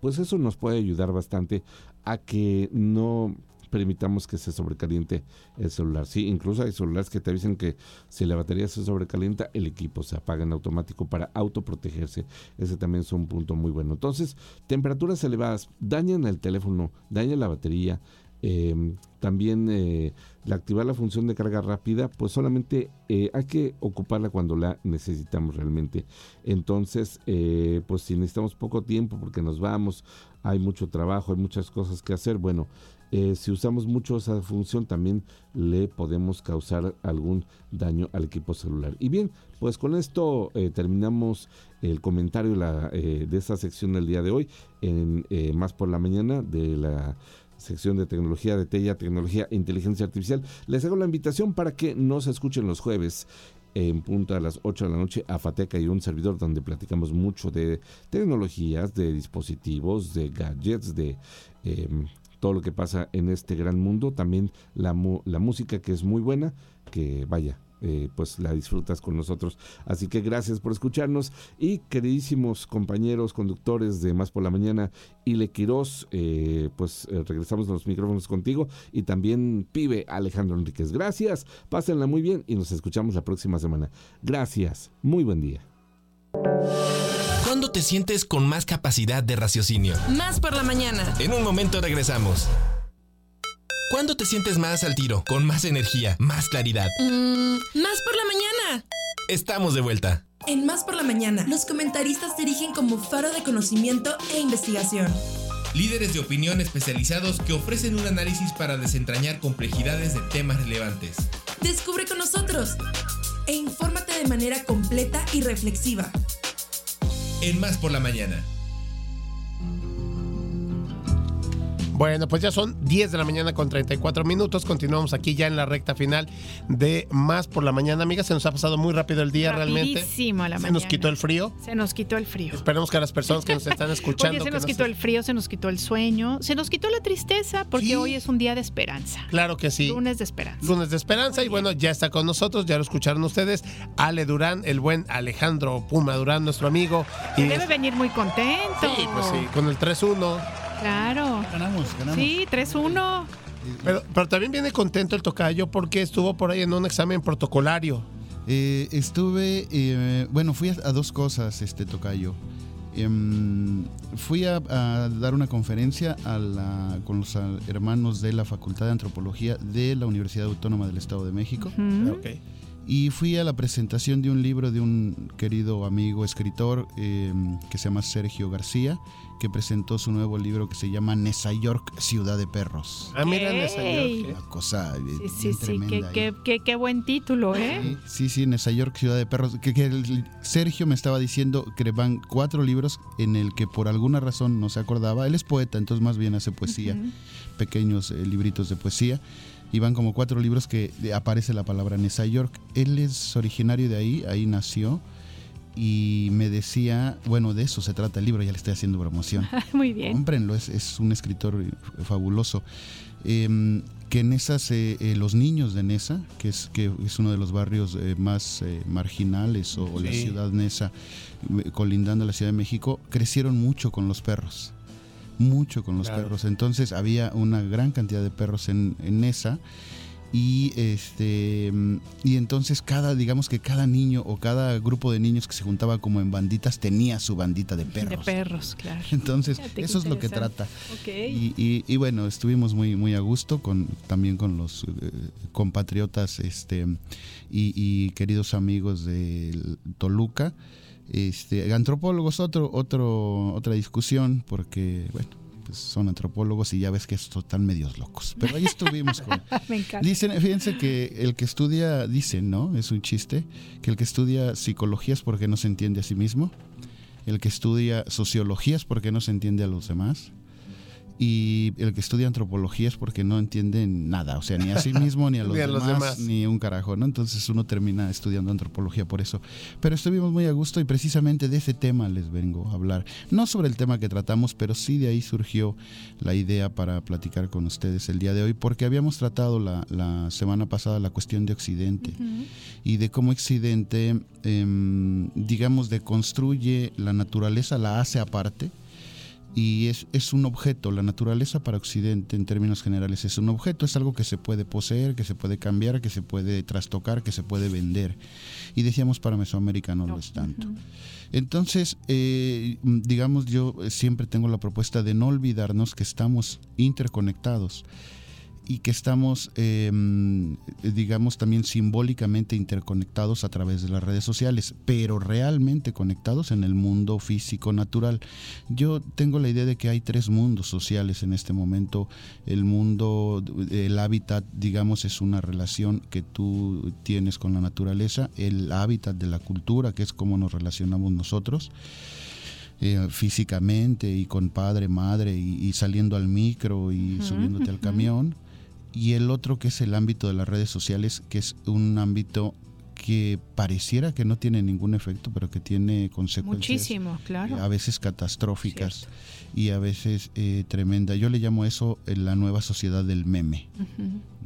pues eso nos puede ayudar bastante a que no permitamos que se sobrecaliente el celular. Sí, incluso hay celulares que te avisan que si la batería se sobrecalienta, el equipo se apaga en automático para autoprotegerse. Ese también es un punto muy bueno. Entonces, temperaturas elevadas dañan el teléfono, dañan la batería. Em, también eh, activar la función de carga rápida, pues solamente eh, hay que ocuparla cuando la necesitamos realmente. Entonces, eh, pues si necesitamos poco tiempo porque nos vamos, hay mucho trabajo, hay muchas cosas que hacer, bueno, eh, si usamos mucho esa función también le podemos causar algún daño al equipo celular. Y bien, pues con esto eh, terminamos el comentario eh, de esta sección del día de hoy, en Más por la Mañana de la sección de tecnología de TEIA, tecnología e inteligencia artificial. Les hago la invitación para que nos escuchen los jueves en punto a las 8 de la noche a Fateca y un servidor donde platicamos mucho de tecnologías, de dispositivos, de gadgets, de em, todo lo que pasa en este gran mundo, también la, la música que es muy buena, que vaya, eh, pues la disfrutas con nosotros. Así que gracias por escucharnos y queridísimos compañeros conductores de Más por la Mañana, Ile Quiroz, eh, pues eh, regresamos a los micrófonos contigo y también pibe Alejandro Enríquez. Gracias, pásenla muy bien y nos escuchamos la próxima semana. Gracias, muy buen día. ¿Cuándo te sientes con más capacidad de raciocinio? Más por la mañana. En un momento regresamos. ¿Cuándo te sientes más al tiro, con más energía, más claridad? Mm, más por la mañana. Estamos de vuelta. En Más por la Mañana, los comentaristas se erigen como faro de conocimiento e investigación. Líderes de opinión especializados que ofrecen un análisis para desentrañar complejidades de temas relevantes. Descubre con nosotros e infórmate de manera completa y reflexiva. En Más por la Mañana. Bueno, pues ya son 10 de la mañana con 34 minutos. Continuamos aquí ya en la recta final de Más por la Mañana. Amiga, se nos ha pasado muy rápido el día realmente. Rapidísimo la Se mañana. nos quitó el frío. Se nos quitó el frío. Esperemos que a las personas que nos están escuchando. Oye, se que nos no quitó el frío, se nos quitó el sueño, se nos quitó la tristeza, porque hoy es un día de esperanza. Claro que sí. Lunes de esperanza. Lunes de Esperanza y bueno, ya está con nosotros, ya lo escucharon ustedes, Ale Durán, el buen Alejandro Puma Durán, nuestro amigo. Que debe venir muy contento. Sí, pues sí, con el 3-1. Claro. Ganamos, ganamos. Sí, 3-1. Pero, pero también viene contento el tocayo porque estuvo por ahí en un examen protocolario. Eh, estuve, eh, bueno, fui a, a dos cosas, este tocayo. Em, fui a, a dar una conferencia a la- con los ah, hermanos de la Facultad de Antropología de la Universidad Autónoma del Estado de México. Ujú. Y fui a la presentación de un libro de un querido amigo escritor em, que se llama Sergio García, que presentó su nuevo libro que se llama Nesa York, Ciudad de Perros. Ah, mira. Nesa York, Una cosa eh, Sí, bien sí, sí, qué, tremenda ahí. qué- qué- qué buen título, ¿eh? Sí, sí, Nesa York, Ciudad de Perros. Que, que el- Sergio me estaba diciendo que van cuatro libros en el que por alguna razón no se acordaba. Él es poeta, entonces más bien hace poesía, pequeños eh, libritos de poesía. Y van como cuatro libros que eh, aparece la palabra Nesa York. Él es originario de ahí, ahí nació. Y me decía, bueno, de eso se trata el libro, ya le estoy haciendo promoción. Muy bien. Cómprenlo, es, es un escritor eh, fabuloso. Em, que Nesa, se, eh, los niños de Nesa, que es, que es uno de los barrios eh, más eh, marginales, o, o la ciudad Nesa, eh, colindando a la Ciudad de México, crecieron mucho con los perros. Mucho con los Claro. perros. Entonces había una gran cantidad de perros en, en Nesa. Y este mm, y entonces cada, digamos que cada niño o cada grupo de niños que se juntaba como en banditas tenía su bandita de perros. De perros, claro. Entonces, Fíjate eso es lo que trata. Y, y- y bueno, estuvimos muy, muy a gusto con también con los eh, compatriotas este, y, y queridos amigos de Toluca. Este, antropólogos, otro, otro, otra discusión, porque bueno, son antropólogos y ya ves que estos están medios locos. Pero ahí estuvimos con, Me encanta. Dicen, fíjense que el que estudia, dicen, ¿no? Es un chiste, que el que estudia psicología es porque no se entiende a sí mismo, el que estudia sociología es porque no se entiende a los demás, y el que estudia antropología es porque no entiende nada, o sea, ni a sí mismo, ni a los, Ni a los demás, demás. ni un carajo, ¿no? Entonces uno termina estudiando antropología por eso. Pero estuvimos muy a gusto y precisamente de ese tema les vengo a hablar. No sobre el tema que tratamos, pero sí de ahí surgió la idea para platicar con ustedes el día de hoy, porque habíamos tratado la, la semana pasada la cuestión de Occidente y de cómo Occidente, em, digamos, deconstruye la naturaleza, la hace aparte y es, es un objeto. La naturaleza para Occidente, en términos generales, es un objeto, es algo que se puede poseer, que se puede cambiar, que se puede trastocar, que se puede vender. Y decíamos para Mesoamérica no lo es tanto. Entonces, eh, digamos, yo siempre tengo la propuesta de no olvidarnos que estamos interconectados y que estamos, eh, digamos, también simbólicamente interconectados a través de las redes sociales, pero realmente conectados en el mundo físico natural. Yo tengo la idea de que hay tres mundos sociales en este momento. El mundo, el hábitat, digamos, es una relación que tú tienes con la naturaleza. El hábitat de la cultura, que es cómo nos relacionamos nosotros eh, físicamente y con padre, madre y, y saliendo al micro y subiéndote al camión. Y el otro que es el ámbito de las redes sociales, que es un ámbito que pareciera que no tiene ningún efecto, pero que tiene consecuencias Muchísimo, claro. a veces catastróficas y a veces eh, tremenda. Yo le llamo eso eh, la nueva sociedad del meme.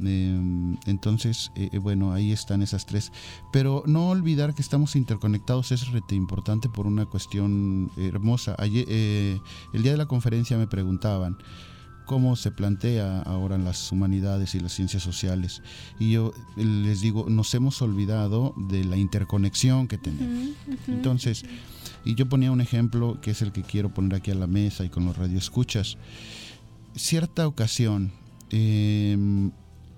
Eh, entonces, eh, eh, bueno, ahí están esas tres. Pero no olvidar que estamos interconectados es rete importante por una cuestión hermosa. Ayer, eh, el día de la conferencia me preguntaban cómo se plantea ahora en las humanidades y las ciencias sociales. Y yo les digo, nos hemos olvidado de la interconexión que tenemos. Entonces, y yo ponía un ejemplo que es el que quiero poner aquí a la mesa y con los radioescuchas. Cierta ocasión, eh,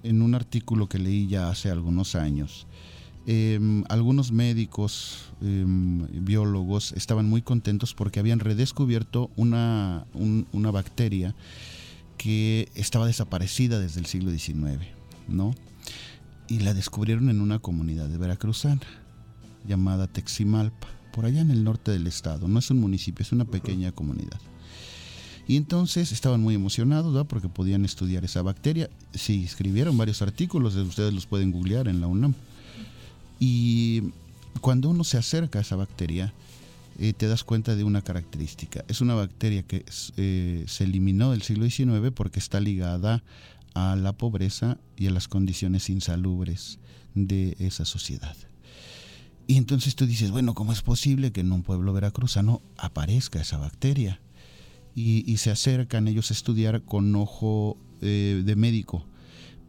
en un artículo que leí ya hace algunos años, em, algunos médicos, em, biólogos, estaban muy contentos porque habían redescubierto una, un- una bacteria que estaba desaparecida desde el siglo XIX, ¿no? Y la descubrieron en una comunidad de veracruzana llamada Teximalpa, por allá en el norte del estado. No es un municipio, es una pequeña comunidad. Y entonces estaban muy emocionados ¿verdad? porque podían estudiar esa bacteria. Sí, escribieron varios artículos, ustedes los pueden googlear en la UNAM. Y cuando uno se acerca a esa bacteria, te das cuenta de una característica. Es una bacteria que eh, se eliminó del siglo XIX porque está ligada a la pobreza y a las condiciones insalubres de esa sociedad. Y entonces tú dices, bueno, ¿cómo es posible que en un pueblo veracruzano aparezca esa bacteria? Y, y se acercan ellos a estudiar con ojo eh, de médico.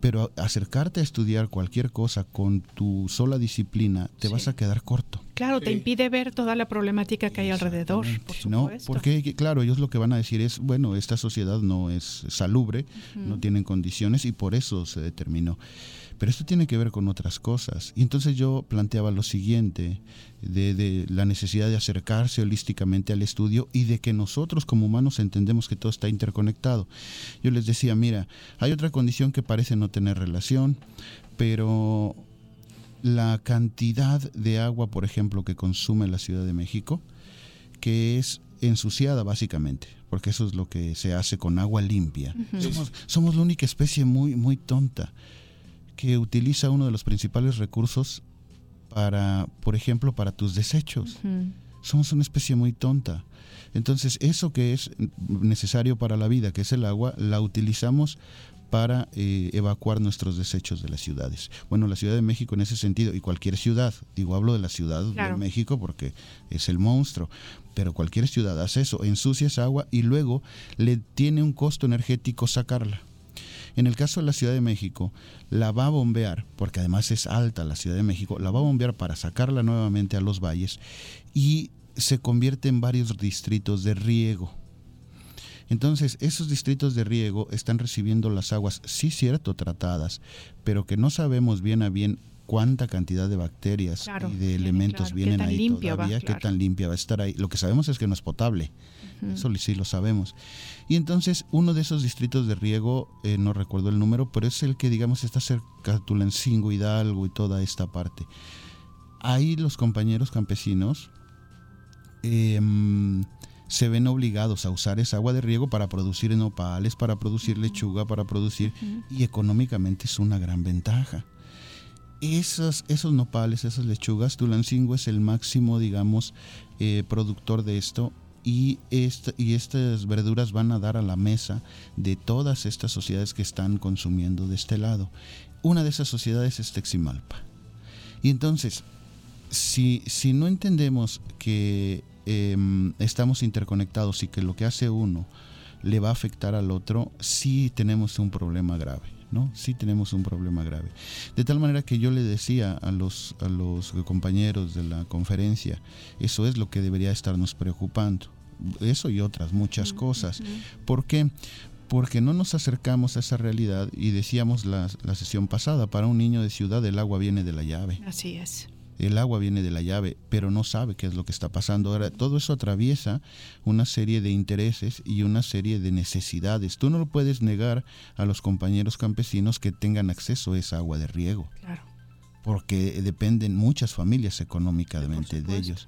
Pero acercarte a estudiar cualquier cosa con tu sola disciplina, te vas a quedar corto. Claro, te impide ver toda la problemática que hay alrededor, por ¿no? supuesto. Porque, claro, ellos lo que van a decir es, bueno, esta sociedad no es salubre, no tienen condiciones y por eso se determinó. Pero esto tiene que ver con otras cosas. Y entonces yo planteaba lo siguiente, de, de la necesidad de acercarse holísticamente al estudio y de que nosotros como humanos entendemos que todo está interconectado. Yo les decía, mira, hay otra condición que parece no tener relación, pero la cantidad de agua, por ejemplo, que consume la Ciudad de México, que es ensuciada básicamente, porque eso es lo que se hace con agua limpia. Somos, somos la única especie muy, muy tonta que utiliza uno de los principales recursos para, por ejemplo, para tus desechos. Somos una especie muy tonta. Entonces, eso que es necesario para la vida, que es el agua, la utilizamos para eh, evacuar nuestros desechos de las ciudades. Bueno, la Ciudad de México en ese sentido, y cualquier ciudad, digo, hablo de la Ciudad Claro. de México porque es el monstruo, pero cualquier ciudad hace eso, ensucia esa agua y luego le tiene un costo energético sacarla. En el caso de la Ciudad de México, la va a bombear, porque además es alta la Ciudad de México, la va a bombear para sacarla nuevamente a los valles y se convierte en varios distritos de riego. Entonces, esos distritos de riego están recibiendo las aguas, sí cierto, tratadas, pero que no sabemos bien a bien cuánta cantidad de bacterias Claro, y de elementos claro. Vienen ahí va, todavía, claro. qué tan limpia va a estar ahí. Lo que sabemos es que no es potable. Eso sí lo sabemos. Y entonces uno de esos distritos de riego, eh, no recuerdo el número, pero es el que digamos está cerca de Tulancingo, Hidalgo y toda esta parte. Ahí los compañeros campesinos em, se ven obligados a usar esa agua de riego para producir nopales, para producir lechuga, para producir... Y económicamente es una gran ventaja. Esos, esos nopales, esas lechugas, Tulancingo es el máximo, digamos, eh, productor de esto y, esta- y estas verduras van a dar a la mesa de todas estas sociedades que están consumiendo de este lado. Una de esas sociedades es Teximalpa. Y entonces, si, si no entendemos que em, estamos interconectados y que lo que hace uno le va a afectar al otro, sí tenemos un problema grave. ¿No? Sí tenemos un problema grave. De tal manera que yo le decía a los, a los compañeros de la conferencia, eso es lo que debería estarnos preocupando. Eso y otras muchas cosas. ¿Por qué? Porque no nos acercamos a esa realidad y decíamos la, la sesión pasada, para un niño de ciudad el agua viene de la llave. Así es. El agua viene de la llave, pero no sabe qué es lo que está pasando. Ahora, todo eso atraviesa una serie de intereses y una serie de necesidades. Tú no lo puedes negar a los compañeros campesinos que tengan acceso a esa agua de riego. Claro. Porque dependen muchas familias económicamente de ellos.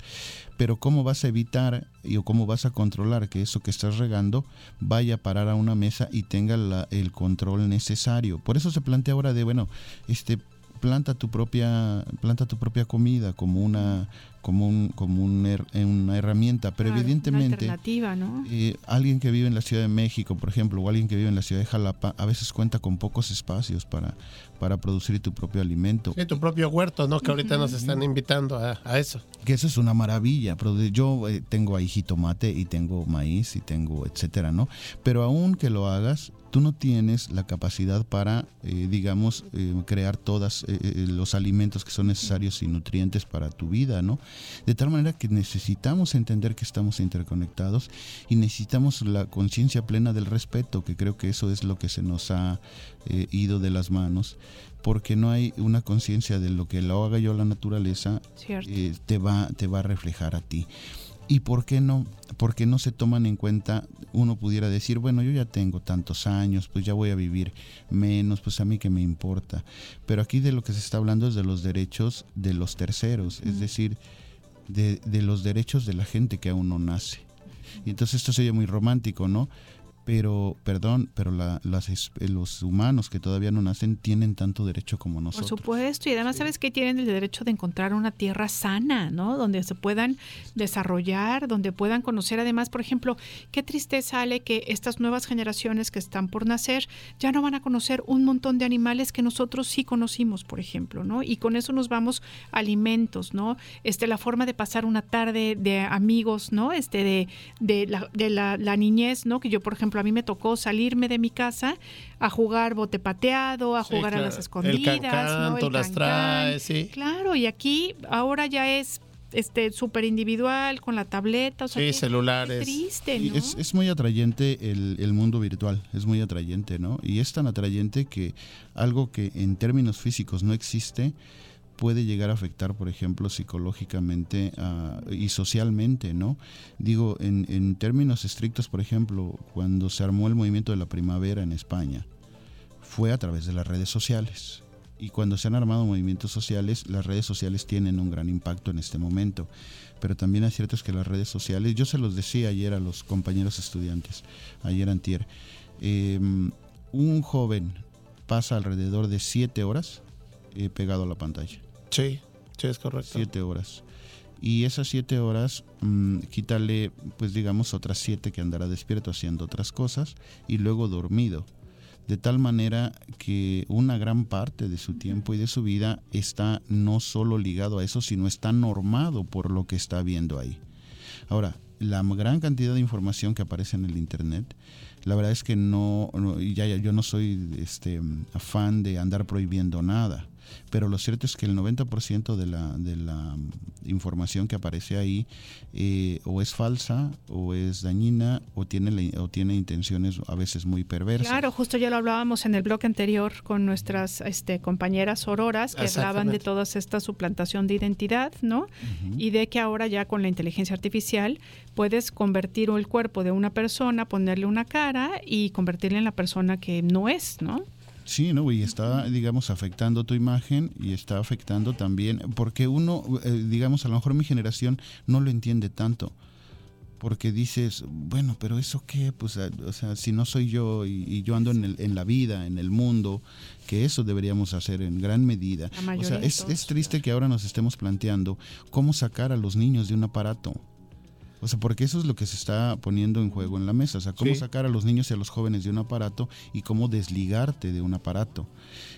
Pero ¿cómo vas a evitar y o cómo vas a controlar que eso que estás regando vaya a parar a una mesa y tenga la- el control necesario? Por eso se plantea ahora de, bueno, este planta tu propia planta tu propia comida como una como un como un una herramienta pero Claro, una evidentemente alternativa, ¿no? eh, alguien que vive en la Ciudad de México, por ejemplo, o alguien que vive en la ciudad de Jalapa, a veces cuenta con pocos espacios para, para producir tu propio alimento. Sí, tu propio huerto, ¿no? Que ahorita nos están invitando a, a eso. Que eso es una maravilla. Yo eh, tengo ahí jitomate y tengo maíz y tengo etcétera, ¿no? Pero aún que lo hagas, tú no tienes la capacidad para, eh, digamos, eh, crear todos los alimentos que son necesarios y nutrientes para tu vida, ¿no? De tal manera que necesitamos entender que estamos interconectados y necesitamos la conciencia plena del respeto, que creo que eso es lo que se nos ha eh, ido de las manos, porque no hay una conciencia de lo que lo haga yo la naturaleza, eh, te, va, te va a reflejar a ti. ¿Y por qué no? Porque no se toman en cuenta, uno pudiera decir, bueno, yo ya tengo tantos años, pues ya voy a vivir menos, pues a mí que me importa. Pero aquí de lo que se está hablando es de los derechos de los terceros, es decir, de, de los derechos de la gente que aún no nace. Y entonces esto sería muy romántico, ¿no? Pero, perdón, pero la- las es- los humanos que todavía no nacen tienen tanto derecho como Por nosotros. supuesto, y además sabes que tienen el derecho de encontrar una tierra sana, ¿no? Donde se puedan desarrollar, donde puedan conocer además, por ejemplo, qué tristeza Ale que estas nuevas generaciones que están por nacer ya no van a conocer un montón de animales que nosotros sí conocimos, por ejemplo, ¿no? Y con eso nos vamos a alimentos, ¿no? Este la forma de pasar una tarde de amigos, ¿no? Este de, de la, de la, la niñez, ¿no? Que yo, por ejemplo, a mí me tocó salirme de mi casa a jugar bote pateado, a Sí, jugar a las El escondidas, cancán, ¿no? tú El las traes, sí. Claro, y aquí ahora ya es este súper individual con la tableta, o sea, Sí, qué- celulares. qué triste, ¿no? Es, es muy atrayente el, el mundo virtual, es muy atrayente, ¿no? Y es tan atrayente que algo que en términos físicos no existe puede llegar a afectar, por ejemplo, psicológicamente ah, y socialmente, ¿no? Digo, en, términos estrictos, por ejemplo, cuando se armó el movimiento de la primavera en España, fue a través de las redes sociales. Y cuando se han armado movimientos sociales, las redes sociales tienen un gran impacto en este momento. Pero también es cierto es que las redes sociales, yo se los decía ayer a los compañeros estudiantes, ayer antier, eh, un joven pasa alrededor de siete horas eh, pegado a la pantalla. Sí, sí, es correcto. Siete horas. Y esas siete horas, mm, quítale, pues digamos, otras siete que andará despierto haciendo otras cosas y luego dormido. De tal manera que una gran parte de su tiempo y de su vida está no solo ligado a eso, sino está normado por lo que está viendo ahí. Ahora, la gran cantidad de información que aparece en el Internet, la verdad es que no, ya, ya, yo no soy este, fan de andar prohibiendo nada, pero lo cierto es que el 90% de la, de la información que aparece ahí eh, o es falsa, o es dañina, o tiene, la- o tiene intenciones a veces muy perversas. Claro, justo ya lo hablábamos en el bloque anterior con nuestras este, compañeras auroras que hablaban de toda esta suplantación de identidad, ¿no? Y de que ahora ya con la inteligencia artificial puedes convertir el cuerpo de una persona, ponerle una cara y convertirle en la persona que no es, ¿no? Sí, ¿no? Y está, digamos, afectando tu imagen y está afectando también, porque uno, eh, digamos, a lo mejor mi generación no lo entiende tanto. Porque dices, bueno, pero eso qué, pues, eh, o sea, si no soy yo y, y yo ando en, el- en la vida, en el mundo, que eso deberíamos hacer en gran medida. O sea, es, es triste que ahora nos estemos planteando cómo sacar a los niños de un aparato. O sea, porque eso es lo que se está poniendo en juego en la mesa. O sea, cómo Sí. sacar a los niños y a los jóvenes de un aparato y cómo desligarte de un aparato.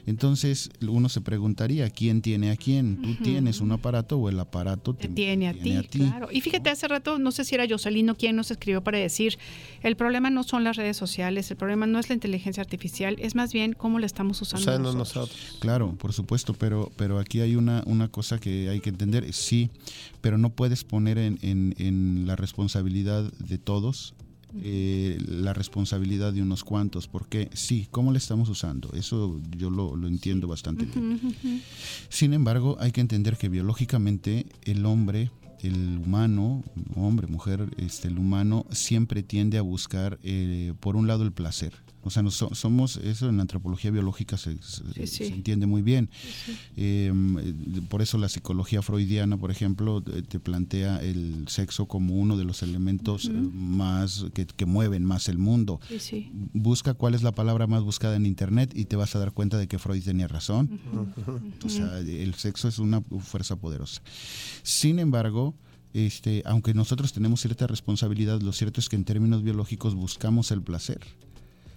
Entonces, uno se preguntaría, ¿quién tiene a quién? ¿Tú tienes un aparato o el aparato te, tiene a ti, claro. Y fíjate, hace rato, no sé si era Jocelino quien nos escribió para decir, el problema no son las redes sociales, el problema no es la inteligencia artificial, es más bien cómo la estamos usando, nosotros. nosotros. Claro, por supuesto, pero, pero aquí hay una, una cosa que hay que entender, sí, pero no puedes poner en, en- en la responsabilidad de todos eh, la responsabilidad de unos cuantos, porque sí, ¿cómo le estamos usando? Eso yo lo, lo entiendo bastante bien. Sin embargo, hay que entender que biológicamente el hombre, el humano, hombre, mujer, este, el humano siempre tiende a buscar, eh, por un lado, el placer. O sea, nos so- somos, eso en la antropología biológica se, se- Sí, sí. se entiende muy bien. Eh, por eso la psicología freudiana, por ejemplo, te te plantea el sexo como uno de los elementos eh, más que, que mueven más el mundo. Busca cuál es la palabra más buscada en internet y te vas a dar cuenta de que Freud tenía razón. O sea, el sexo es una fuerza poderosa. Sin embargo, este, aunque nosotros tenemos cierta responsabilidad, lo cierto es que en términos biológicos buscamos el placer.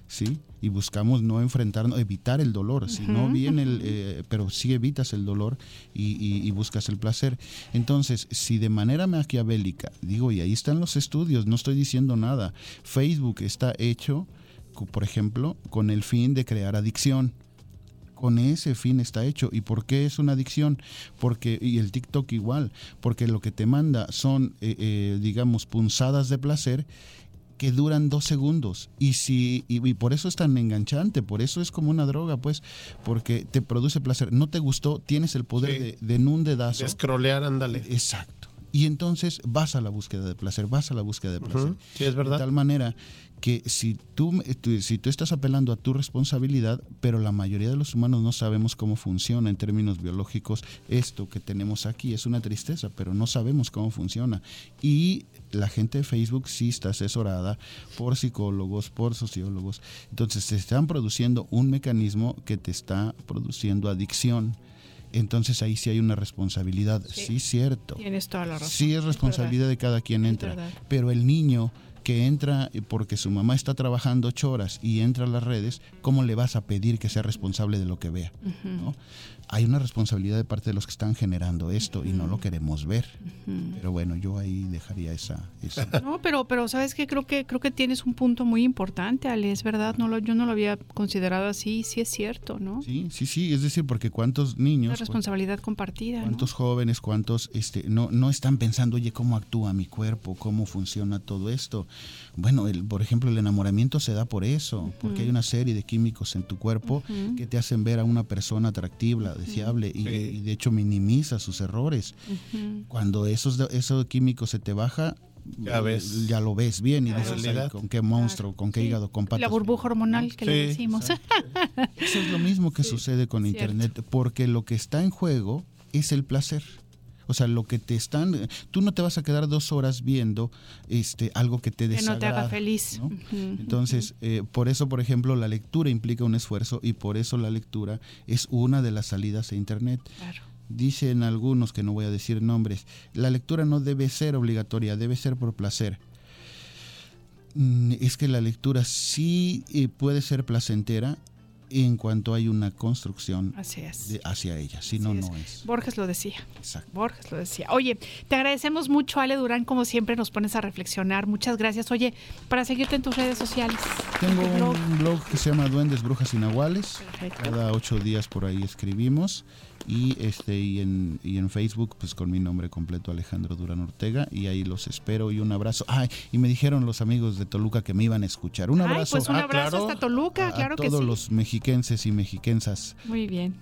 ¿Sí? Y buscamos no enfrentarnos, evitar el dolor, si no bien el, eh, pero sí evitas el dolor y, y- y buscas el placer. Entonces, si de manera maquiavélica, digo, y ahí están los estudios, no estoy diciendo nada, Facebook está hecho, por ejemplo, con el fin de crear adicción. con ese fin está hecho. ¿Y por qué es una adicción? Porque, y el TikTok igual, porque lo que te manda son, eh, eh, digamos, punzadas de placer que duran dos segundos y si y, y por eso es tan enganchante por eso es como una droga pues porque te produce placer no te gustó tienes el poder Sí. de, de en un dedazo De scrollear, ándale. exacto y entonces vas a la búsqueda de placer vas a la búsqueda de placer sí, es verdad. de tal manera que si tú, si tú estás apelando a tu responsabilidad, pero la mayoría de los humanos no sabemos cómo funciona en términos biológicos esto que tenemos aquí, es una tristeza, pero no sabemos cómo funciona. Y la gente de Facebook sí está asesorada por psicólogos, por sociólogos. Entonces se están produciendo un mecanismo que te está produciendo adicción. Entonces ahí sí hay una responsabilidad, sí, cierto. Tienes toda la razón. Sí es responsabilidad de cada quien entra, pero el niño que entra porque su mamá está trabajando ocho horas y entra a las redes, ¿cómo le vas a pedir que sea responsable de lo que vea? Hay una responsabilidad de parte de los que están generando esto y no lo queremos ver. Pero bueno, yo ahí dejaría esa... esa. No, pero, pero sabes que creo que creo que tienes un punto muy importante, Ale, es verdad, no lo, yo no lo había considerado así, sí es cierto, ¿no? Sí, sí, sí, es decir, porque cuántos Una niños, responsabilidad compartida. ¿no? cuántos jóvenes, cuántos este, no, no están pensando, oye, ¿cómo actúa mi cuerpo? ¿Cómo funciona todo esto? Bueno, el, por ejemplo, el enamoramiento se da por eso, porque hay una serie de químicos en tu cuerpo que te hacen ver a una persona atractiva, deseable, y, y de hecho minimiza sus errores. Cuando esos, esos químicos se te baja, Ya eh, ves. ya lo ves bien y dices, "Ay, realidad. con qué monstruo, con qué hígado, con patas. La burbuja hormonal que le decimos. Eso es lo mismo que sucede con cierto. Internet, porque lo que está en juego es el placer. O sea, lo que te están, tú no te vas a quedar dos horas viendo este algo que te que no desagrada. te haga feliz. Entonces, eh, por eso, por ejemplo, la lectura implica un esfuerzo y por eso la lectura es una de las salidas a Internet. Claro. Dicen algunos, que no voy a decir nombres, la lectura no debe ser obligatoria, debe ser por placer. Mm, Es que la lectura sí eh, puede ser placentera en cuanto hay una construcción Así es. de- hacia ella, si no, es. no es. Borges lo decía. Exacto. Borges lo decía. Oye, te agradecemos mucho, Ale Durán, como siempre nos pones a reflexionar. Muchas gracias. Oye, para seguirte en tus redes sociales. Tengo blog. un blog que se llama Duendes, Brujas y Nahuales. Perfecto. Cada ocho días por ahí escribimos. Y este y en, y en Facebook, pues con mi nombre completo, Alejandro Durán Ortega. Y ahí los espero y un abrazo. Ay, y me dijeron los amigos de Toluca que me iban a escuchar. Un Ay, abrazo. pues un Ah, abrazo claro, hasta Toluca, a claro que todos sí. los mexiquenses y mexicensas. Muy bien.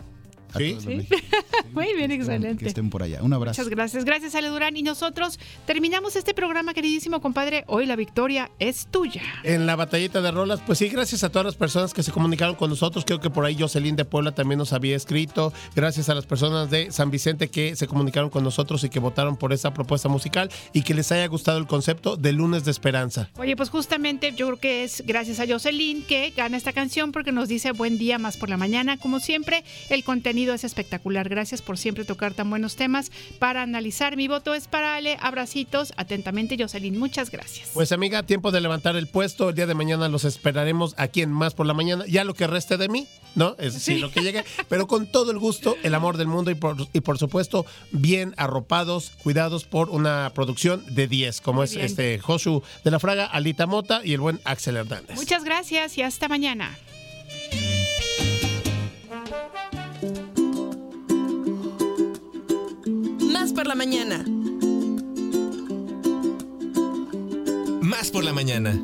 Sí. Muy bien, que excelente. estén por allá. Un abrazo. Muchas gracias. Gracias, Ale Durán. Y nosotros terminamos este programa, queridísimo compadre. Hoy la victoria es tuya. En la batallita de rolas, pues sí, gracias a todas las personas que se comunicaron con nosotros. Creo que por ahí Jocelyn de Puebla también nos había escrito. Gracias a las personas de San Vicente que se comunicaron con nosotros y que votaron por esa propuesta musical y que les haya gustado el concepto de lunes de esperanza. Oye, pues justamente yo creo que es gracias a Jocelyn que gana esta canción porque nos dice buen día más por la mañana. Como siempre, el contenido es espectacular. Gracias por siempre tocar tan buenos temas para analizar. Mi voto es para Ale. Abracitos. Atentamente, Jocelyn. Muchas gracias. Pues amiga, tiempo de levantar el puesto. El día de mañana los esperaremos aquí en Más por la Mañana. Ya lo que reste de mí, ¿no? Es decir, lo que llegue. Pero con todo el gusto, el amor del mundo y por, y por supuesto, bien arropados, cuidados por una producción de 10, como Muy es bien. este Josu de la Fraga, Alita Mota y el buen Axel Hernández. Muchas gracias y hasta mañana. Más por la mañana. Más por la mañana.